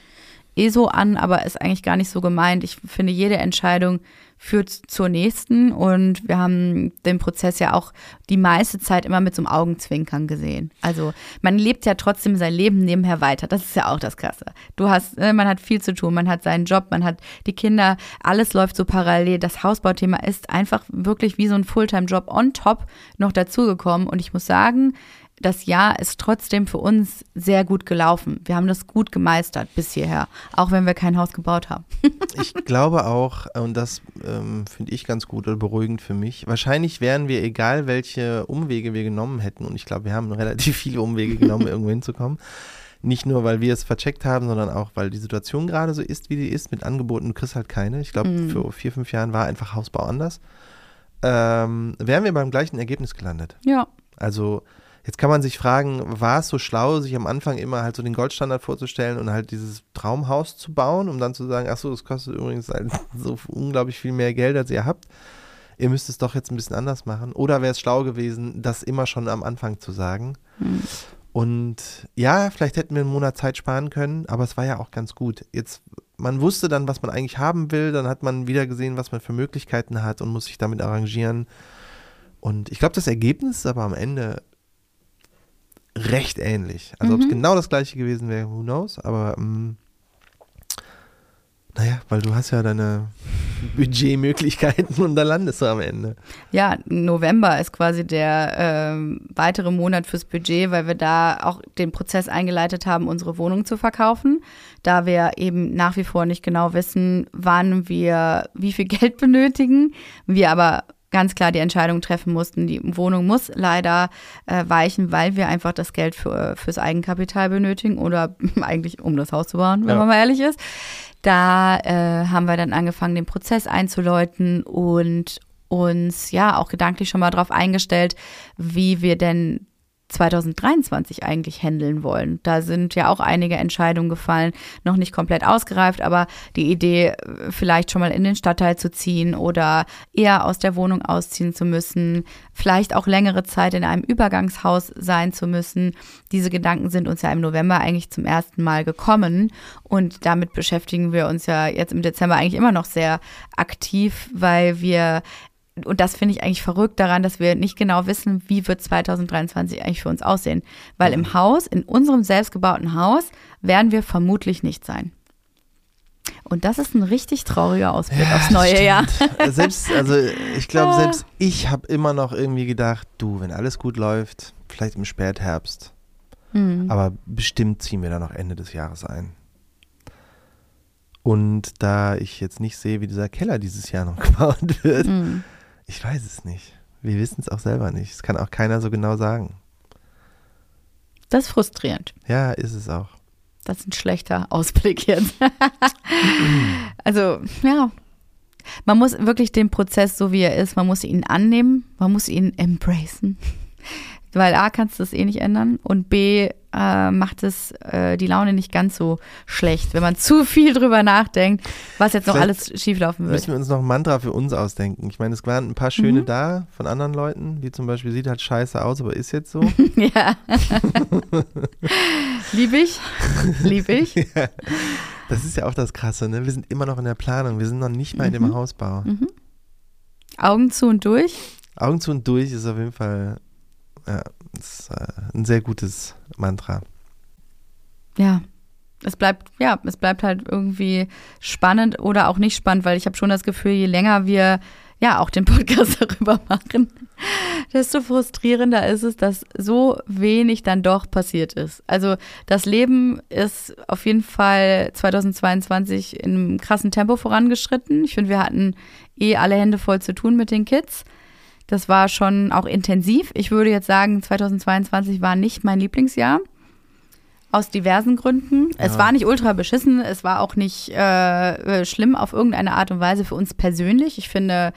eh so an, aber ist eigentlich gar nicht so gemeint. Ich finde, jede Entscheidung führt zur nächsten und wir haben den Prozess ja auch die meiste Zeit immer mit so einem Augenzwinkern gesehen. Also man lebt ja trotzdem sein Leben nebenher weiter. Das ist ja auch das Krasse. Du hast, äh, man hat viel zu tun, man hat seinen Job, man hat die Kinder, alles läuft so parallel. Das Hausbauthema ist einfach wirklich wie so ein Fulltime-Job on top noch dazugekommen und ich muss sagen, das Jahr ist trotzdem für uns sehr gut gelaufen. Wir haben das gut gemeistert bis hierher, auch wenn wir kein Haus gebaut haben. ich glaube auch, und das ähm, finde ich ganz gut oder beruhigend für mich, wahrscheinlich wären wir, egal welche Umwege wir genommen hätten, und ich glaube, wir haben relativ viele Umwege genommen, irgendwo hinzukommen, nicht nur, weil wir es vercheckt haben, sondern auch, weil die Situation gerade so ist, wie die ist, mit Angeboten, du kriegst halt keine. Ich glaube, mm. für vier, fünf Jahren war einfach Hausbau anders. Ähm, wären wir beim gleichen Ergebnis gelandet. Ja. Also Jetzt kann man sich fragen, war es so schlau, sich am Anfang immer halt so den Goldstandard vorzustellen und halt dieses Traumhaus zu bauen, um dann zu sagen, ach so, das kostet übrigens halt so unglaublich viel mehr Geld, als ihr habt. Ihr müsst es doch jetzt ein bisschen anders machen. Oder wäre es schlau gewesen, das immer schon am Anfang zu sagen? Hm. Und ja, vielleicht hätten wir einen Monat Zeit sparen können, aber es war ja auch ganz gut. Jetzt, man wusste dann, was man eigentlich haben will, dann hat man wieder gesehen, was man für Möglichkeiten hat und muss sich damit arrangieren. Und ich glaube, das Ergebnis ist aber am Ende recht ähnlich. Also mhm. ob es genau das gleiche gewesen wäre, who knows, aber ähm, Naja, weil du hast ja deine Budgetmöglichkeiten und da landest du am Ende. Ja, November ist quasi der ähm, weitere Monat fürs Budget, weil wir da auch den Prozess eingeleitet haben, unsere Wohnung zu verkaufen. Da wir eben nach wie vor nicht genau wissen, wann wir wie viel Geld benötigen. Wir aber ganz klar die Entscheidung treffen mussten, die Wohnung muss leider äh, weichen, weil wir einfach das Geld für, fürs Eigenkapital benötigen oder eigentlich um das Haus zu bauen, wenn ja. man mal ehrlich ist. Da äh, haben wir dann angefangen, den Prozess einzuläuten und uns ja auch gedanklich schon mal darauf eingestellt, wie wir denn 2023 eigentlich handeln wollen. Da sind ja auch einige Entscheidungen gefallen, noch nicht komplett ausgereift, aber die Idee, vielleicht schon mal in den Stadtteil zu ziehen oder eher aus der Wohnung ausziehen zu müssen, vielleicht auch längere Zeit in einem Übergangshaus sein zu müssen. Diese Gedanken sind uns ja im November eigentlich zum ersten Mal gekommen und damit beschäftigen wir uns ja jetzt im Dezember eigentlich immer noch sehr aktiv, weil wir und das finde ich eigentlich verrückt daran, dass wir nicht genau wissen, wie wird 2023 eigentlich für uns aussehen. Weil im Haus, in unserem selbstgebauten Haus, werden wir vermutlich nicht sein. Und das ist ein richtig trauriger Ausblick ja, aufs neue Jahr. Selbst, also ich glaube, selbst ich habe immer noch irgendwie gedacht, du, wenn alles gut läuft, vielleicht im Spätherbst. Mhm. Aber bestimmt ziehen wir da noch Ende des Jahres ein. Und da ich jetzt nicht sehe, wie dieser Keller dieses Jahr noch gebaut wird, mhm. Ich weiß es nicht. Wir wissen es auch selber nicht. Es kann auch keiner so genau sagen. Das ist frustrierend. Ja, ist es auch. Das ist ein schlechter Ausblick jetzt. also, ja. Man muss wirklich den Prozess, so wie er ist, man muss ihn annehmen, man muss ihn embracen. Weil A, kannst du es eh nicht ändern und B, äh, macht es äh, die Laune nicht ganz so schlecht, wenn man zu viel drüber nachdenkt, was jetzt noch Vielleicht alles schieflaufen wird. Müssen wir uns noch ein Mantra für uns ausdenken. Ich meine, es waren ein paar schöne mhm. da von anderen Leuten, wie zum Beispiel sieht halt scheiße aus, aber ist jetzt so. ja. Lieb ich. Lieb ich. ja. Das ist ja auch das Krasse, ne? Wir sind immer noch in der Planung. Wir sind noch nicht mal mhm. in dem mhm. Hausbau. Mhm. Augen zu und durch. Augen zu und durch ist auf jeden Fall ja, ist äh, ein sehr gutes Mantra. Ja, es bleibt, ja, es bleibt halt irgendwie spannend oder auch nicht spannend, weil ich habe schon das Gefühl, je länger wir ja auch den Podcast darüber machen, desto frustrierender ist es, dass so wenig dann doch passiert ist. Also das Leben ist auf jeden Fall 2022 in einem krassen Tempo vorangeschritten. Ich finde, wir hatten eh alle Hände voll zu tun mit den Kids. Das war schon auch intensiv. Ich würde jetzt sagen, 2022 war nicht mein Lieblingsjahr. Aus diversen Gründen. Ja. Es war nicht ultra beschissen, es war auch nicht äh, äh, schlimm auf irgendeine Art und Weise für uns persönlich. Ich finde,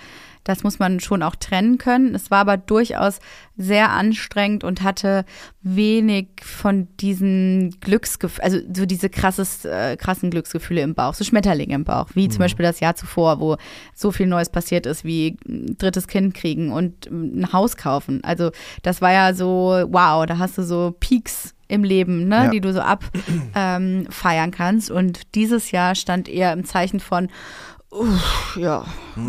das muss man schon auch trennen können. Es war aber durchaus sehr anstrengend und hatte wenig von diesen Glücksgefühlen, also so diese krasses, äh, krassen Glücksgefühle im Bauch, so Schmetterlinge im Bauch, wie mhm. zum Beispiel das Jahr zuvor, wo so viel Neues passiert ist, wie ein drittes Kind kriegen und ein Haus kaufen. Also das war ja so, wow, da hast du so Peaks im Leben, ne, ja. die du so abfeiern ähm, kannst. Und dieses Jahr stand eher im Zeichen von, Uff, ja,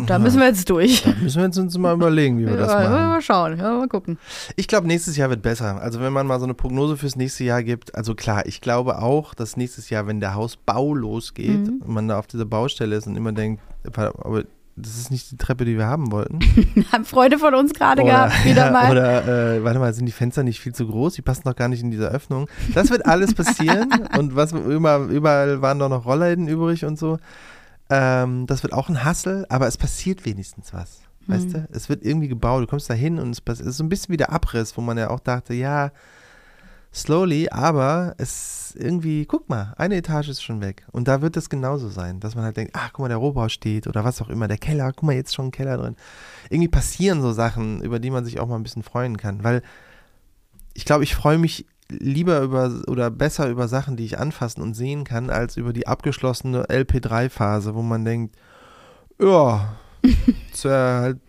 da müssen wir jetzt durch. Da müssen wir jetzt uns mal überlegen, wie wir ja, das machen. Mal schauen, ja, mal gucken. Ich glaube, nächstes Jahr wird besser. Also wenn man mal so eine Prognose fürs nächste Jahr gibt, also klar, ich glaube auch, dass nächstes Jahr, wenn der Hausbau losgeht mhm. und man da auf dieser Baustelle ist und immer denkt, aber das ist nicht die Treppe, die wir haben wollten. haben Freude von uns gerade gehabt, wieder ja, mal. Oder, äh, warte mal, sind die Fenster nicht viel zu groß? Die passen doch gar nicht in diese Öffnung. Das wird alles passieren. und was überall, überall waren doch noch Rollläden übrig und so. Ähm, das wird auch ein Hassel, aber es passiert wenigstens was. Mhm. Weißt du? Es wird irgendwie gebaut. Du kommst da hin und es, es ist so ein bisschen wie der Abriss, wo man ja auch dachte, ja, slowly, aber es irgendwie, guck mal, eine Etage ist schon weg. Und da wird es genauso sein, dass man halt denkt, ach, guck mal, der Rohbau steht oder was auch immer, der Keller, guck mal, jetzt schon ein Keller drin. Irgendwie passieren so Sachen, über die man sich auch mal ein bisschen freuen kann, weil ich glaube, ich freue mich lieber über oder besser über Sachen, die ich anfassen und sehen kann, als über die abgeschlossene LP3-Phase, wo man denkt, ja, ist halt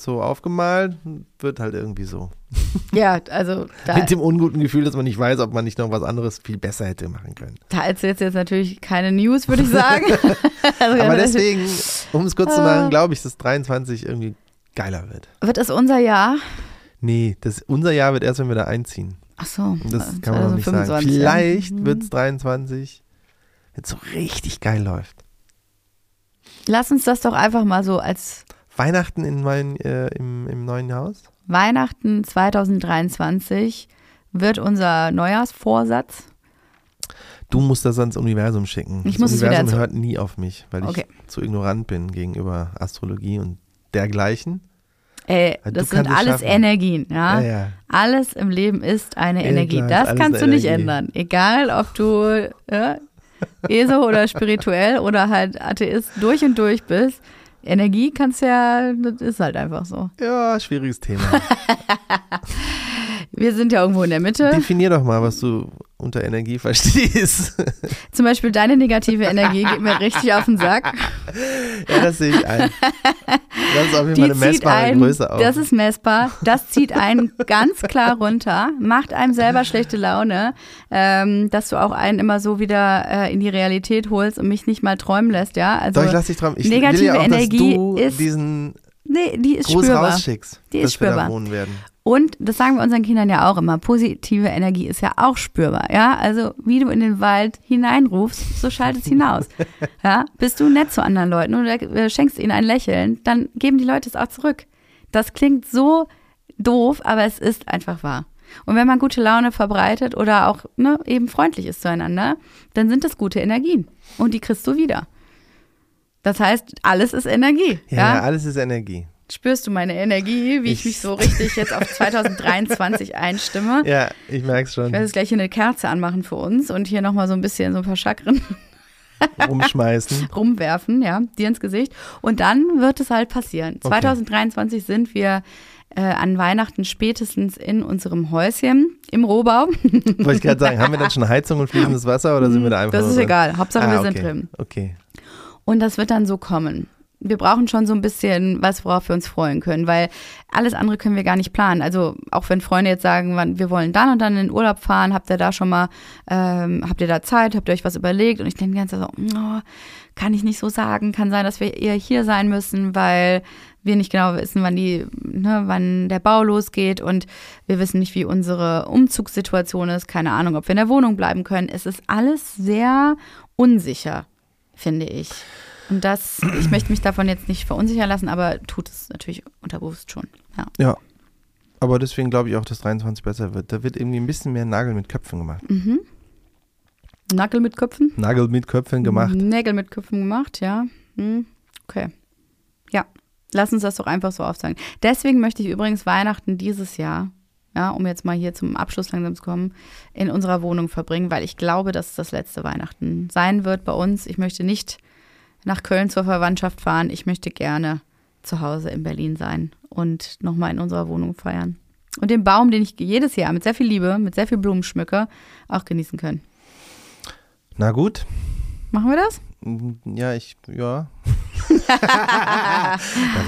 so aufgemalt, wird halt irgendwie so. Ja, also mit dem unguten Gefühl, dass man nicht weiß, ob man nicht noch was anderes viel besser hätte machen können. Da erzählst du jetzt natürlich keine News, würde ich sagen. also, Aber deswegen, um es kurz zu machen, glaube ich, dass 23 irgendwie geiler wird. Wird es unser Jahr? Nee, das, unser Jahr wird erst, wenn wir da einziehen. Ach so. Das kann man noch nicht sagen. Vielleicht ja. wird es 23, wenn es so richtig geil läuft. Lass uns das doch einfach mal so als Weihnachten in mein, äh, im, im neuen Haus? Weihnachten 2023 wird unser Neujahrsvorsatz. Du musst das ans Universum schicken. Ich das muss es wieder Universum hört nie auf mich, weil Okay. ich zu ignorant bin gegenüber Astrologie und dergleichen. Ey, du das sind alles schaffen. Energien, ja? Ja, ja. Alles im Leben ist eine Ja, Energie. klar, Das kannst du nicht Energie. ändern. Egal, ob du ja, ESO oder spirituell oder halt Atheist durch und durch bist. Energie kannst ja, das ist halt einfach so. Ja, schwieriges Thema. Wir sind ja irgendwo in der Mitte. Definier doch mal, was du unter Energie verstehst. Zum Beispiel deine negative Energie geht mir richtig auf den Sack. ja, das sehe ich ein. Das ist auf jeden Fall eine messbare einen, Größe auch. das ist messbar, das zieht einen ganz klar runter, macht einem selber schlechte Laune, ähm, dass du auch einen immer so wieder äh, in die Realität holst und mich nicht mal träumen lässt, ja. Also Doch, ich lass dich träumen. Ich negative will ja auch, Energie dass du ist diesen nee, die ist Gruß spürbar. rausschickst, Die ist dass wir da spürbar. wohnen werden. Und das sagen wir unseren Kindern ja auch immer, positive Energie ist ja auch spürbar, ja? Also, wie du in den Wald hineinrufst, so schaltet es hinaus. Ja? Bist du nett zu anderen Leuten oder äh, schenkst ihnen ein Lächeln, dann geben die Leute es auch zurück. Das klingt so doof, aber es ist einfach wahr. Und wenn man gute Laune verbreitet oder auch ne, eben freundlich ist zueinander, dann sind das gute Energien. Und die kriegst du wieder. Das heißt, alles ist Energie. Ja, ja? ja, alles ist Energie. Spürst du meine Energie, wie ich, Ich- mich so richtig jetzt auf 2023 einstimme? Ja, ich merk's schon. Ich werde jetzt gleich hier eine Kerze anmachen für uns und hier nochmal so ein bisschen so ein paar Chakren Rumschmeißen. rumwerfen, ja, dir ins Gesicht. Und dann wird es halt passieren. 2023 sind wir äh, an Weihnachten spätestens in unserem Häuschen im Rohbau. Wollte ich gerade sagen, haben wir dann schon Heizung und fließendes Wasser oder sind wir da einfach Das ist egal. Hauptsache, Ah, wir okay. sind drin. Okay. Und das wird dann so kommen. Wir brauchen schon so ein bisschen was, worauf wir uns freuen können, weil alles andere können wir gar nicht planen. Also auch wenn Freunde jetzt sagen, wir wollen dann und dann in den Urlaub fahren, habt ihr da schon mal, ähm, habt ihr da Zeit, habt ihr euch was überlegt? Und ich denke Zeit so, oh, kann ich nicht so sagen, kann sein, dass wir eher hier sein müssen, weil wir nicht genau wissen, wann die, ne, wann der Bau losgeht und wir wissen nicht, wie unsere Umzugssituation ist, keine Ahnung, ob wir in der Wohnung bleiben können. Es ist alles sehr unsicher, finde ich. Und das, ich möchte mich davon jetzt nicht verunsichern lassen, aber tut es natürlich unterbewusst schon. Ja. Ja. Aber deswegen glaube ich auch, dass 23 besser wird. Da wird irgendwie ein bisschen mehr Nagel mit Köpfen gemacht. Mhm. Nackel mit Köpfen? Nagel mit Köpfen gemacht. Nägel mit Köpfen gemacht, ja. Hm. Okay. Ja, lass uns das doch einfach so aufsagen. Deswegen möchte ich übrigens Weihnachten dieses Jahr, ja, um jetzt mal hier zum Abschluss langsam zu kommen, in unserer Wohnung verbringen, weil ich glaube, dass es das letzte Weihnachten sein wird bei uns. Ich möchte nicht nach Köln zur Verwandtschaft fahren. Ich möchte gerne zu Hause in Berlin sein und nochmal in unserer Wohnung feiern. Und den Baum, den ich jedes Jahr mit sehr viel Liebe, mit sehr viel Blumen schmücke, auch genießen können. Na gut. Machen wir das? Mm, Ja, ich, ja. da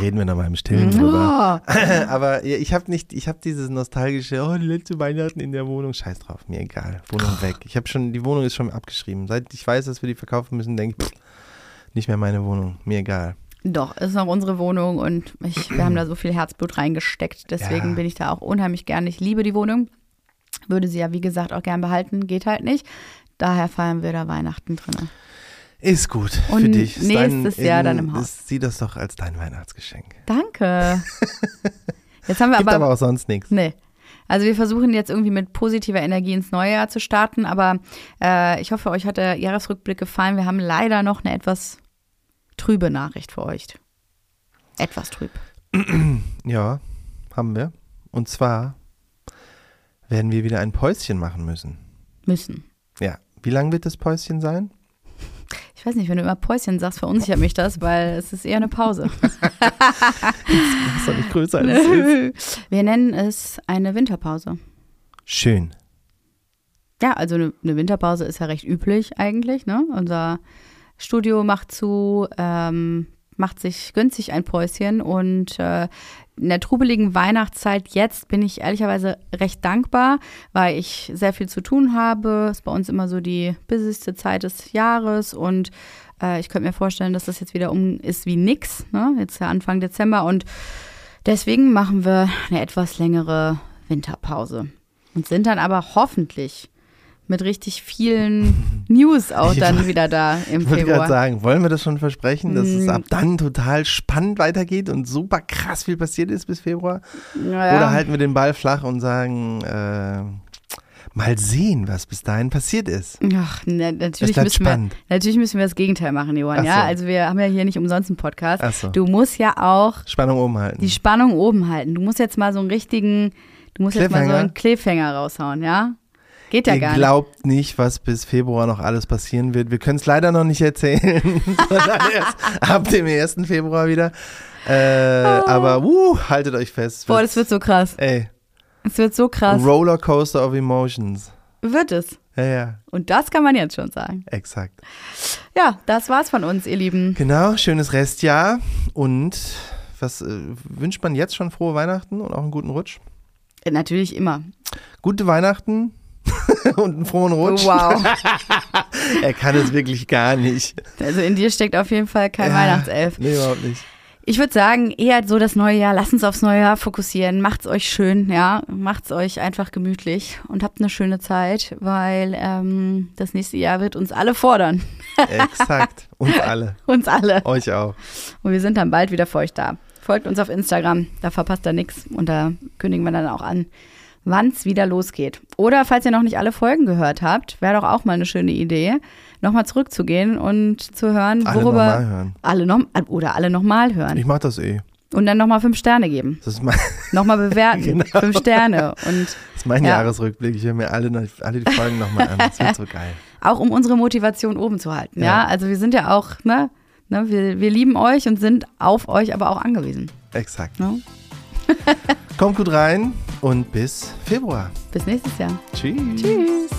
reden wir noch mal im Stillen drüber. Oh. Aber ich habe nicht, ich habe dieses nostalgische, oh, die letzte Weihnachten in der Wohnung. Scheiß drauf, mir egal. Wohnung weg. Ich habe schon, die Wohnung ist schon abgeschrieben. Seit ich weiß, dass wir die verkaufen müssen, denke ich, pff, nicht mehr meine Wohnung. Mir egal. Doch, ist noch unsere Wohnung und ich, wir haben da so viel Herzblut reingesteckt. Deswegen Ja. bin ich da auch unheimlich gern. Ich liebe die Wohnung. Würde sie ja, wie gesagt, auch gern behalten. Geht halt nicht. Daher feiern wir da Weihnachten drin. Ist gut für Und dich. Ist nächstes Jahr dann im Haus. Ist, sieh das doch als dein Weihnachtsgeschenk. Danke. Jetzt haben wir Gibt aber, aber auch sonst nichts. Nee. Also wir versuchen jetzt irgendwie mit positiver Energie ins neue Jahr zu starten, aber äh, ich hoffe, euch hat der Jahresrückblick gefallen. Wir haben leider noch eine etwas trübe Nachricht für euch. Etwas trüb. Ja, haben wir. Und zwar werden wir wieder ein Päuschen machen müssen. Müssen. Ja. Wie lang wird das Päuschen sein? Ich weiß nicht, wenn du immer Päuschen sagst, verunsichert mich das, weil es ist eher eine Pause. Das ist doch nicht größer als es ist. Wir nennen es eine Winterpause. Schön. Ja, also eine, eine Winterpause ist ja recht üblich eigentlich. Ne? Unser Studio macht zu, ähm, macht sich, sich ein Päuschen und äh, in der trubeligen Weihnachtszeit jetzt bin ich ehrlicherweise recht dankbar, weil ich sehr viel zu tun habe. Ist bei uns immer so die busyste Zeit des Jahres und äh, ich könnte mir vorstellen, dass das jetzt wieder um ist wie nix. Ne? Jetzt ja Anfang Dezember und deswegen machen wir eine etwas längere Winterpause und sind dann aber hoffentlich mit richtig vielen News auch Ich dann wollt- wieder da im Ich wollte gerade Februar. sagen, wollen wir das schon versprechen, dass es Mm. ab dann total spannend weitergeht und super krass viel passiert ist bis Februar? Naja. Oder halten wir den Ball flach und sagen, äh, mal sehen, was bis dahin passiert ist. Ach, ne, Es natürlich, müssen wir, spannend. natürlich müssen wir das Gegenteil machen, Johann. Ach Ja, so. also wir haben ja hier nicht umsonst einen Podcast. So. Du musst ja auch Spannung oben halten. die Spannung oben halten. Du musst jetzt mal so einen richtigen, du musst jetzt mal so einen Cliffhanger raushauen, ja? Geht ja Ihr gar nicht. glaubt nicht, was bis Februar noch alles passieren wird. Wir können es leider noch nicht erzählen, sondern erst ab dem 1. Februar wieder. Äh, Aber uh, haltet euch fest. Oh. Boah, das wird so krass. Ey, Es wird so krass. Rollercoaster of Emotions. Wird es. Ja, ja, Und das kann man jetzt schon sagen. exakt. Ja, das war's von uns, ihr Lieben. Genau, schönes Restjahr. Und was äh, wünscht man jetzt schon? Frohe Weihnachten und auch einen guten Rutsch. Äh, Natürlich immer. Gute Weihnachten und einen frohen Rutsch. Wow. Er kann es wirklich gar nicht. Also in dir steckt auf jeden Fall kein Ja, Weihnachtself. Nee, überhaupt nicht. Ich würde sagen, eher so das neue Jahr. Lasst uns aufs neue Jahr fokussieren. Macht's euch schön, ja. Macht's euch einfach gemütlich und habt eine schöne Zeit, weil ähm, das nächste Jahr wird uns alle fordern. Exakt. Uns alle. Uns alle. Euch auch. Und wir sind dann bald wieder für euch da. Folgt uns auf Instagram, da verpasst ihr nichts. Und da kündigen wir dann auch an, wann es wieder losgeht. Oder falls ihr noch nicht alle Folgen gehört habt, wäre doch auch mal eine schöne Idee, nochmal zurückzugehen und zu hören, Alle worüber nochmal hören. alle noch oder alle nochmal hören. Ich mach das eh. Und dann nochmal fünf Sterne geben. Das ist mein, Nochmal bewerten. Genau. Fünf Sterne. Und das ist mein Ja. Jahresrückblick. Ich höre mir alle, alle die Folgen nochmal an. Das wird so geil. auch um unsere Motivation oben zu halten. Ja, Ja. also wir sind ja auch, ne, ne wir, wir lieben euch und sind auf euch aber auch angewiesen. Exakt. Ne? Kommt gut rein und bis Februar. Bis nächstes Jahr. Tschüss. Tschüss.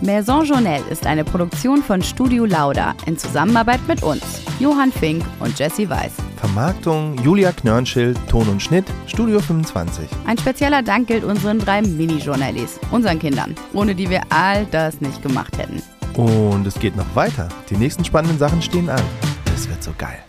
Maison Journelle ist eine Produktion von Studio Lauda in Zusammenarbeit mit uns, Johann Fink und Jesse Weiß. Vermarktung Julia Knörnschild, Ton und Schnitt, Studio 25. Ein spezieller Dank gilt unseren drei Mini-Journallis, unseren Kindern, ohne die wir all das nicht gemacht hätten. Und es geht noch weiter. Die nächsten spannenden Sachen stehen an. Das wird so geil.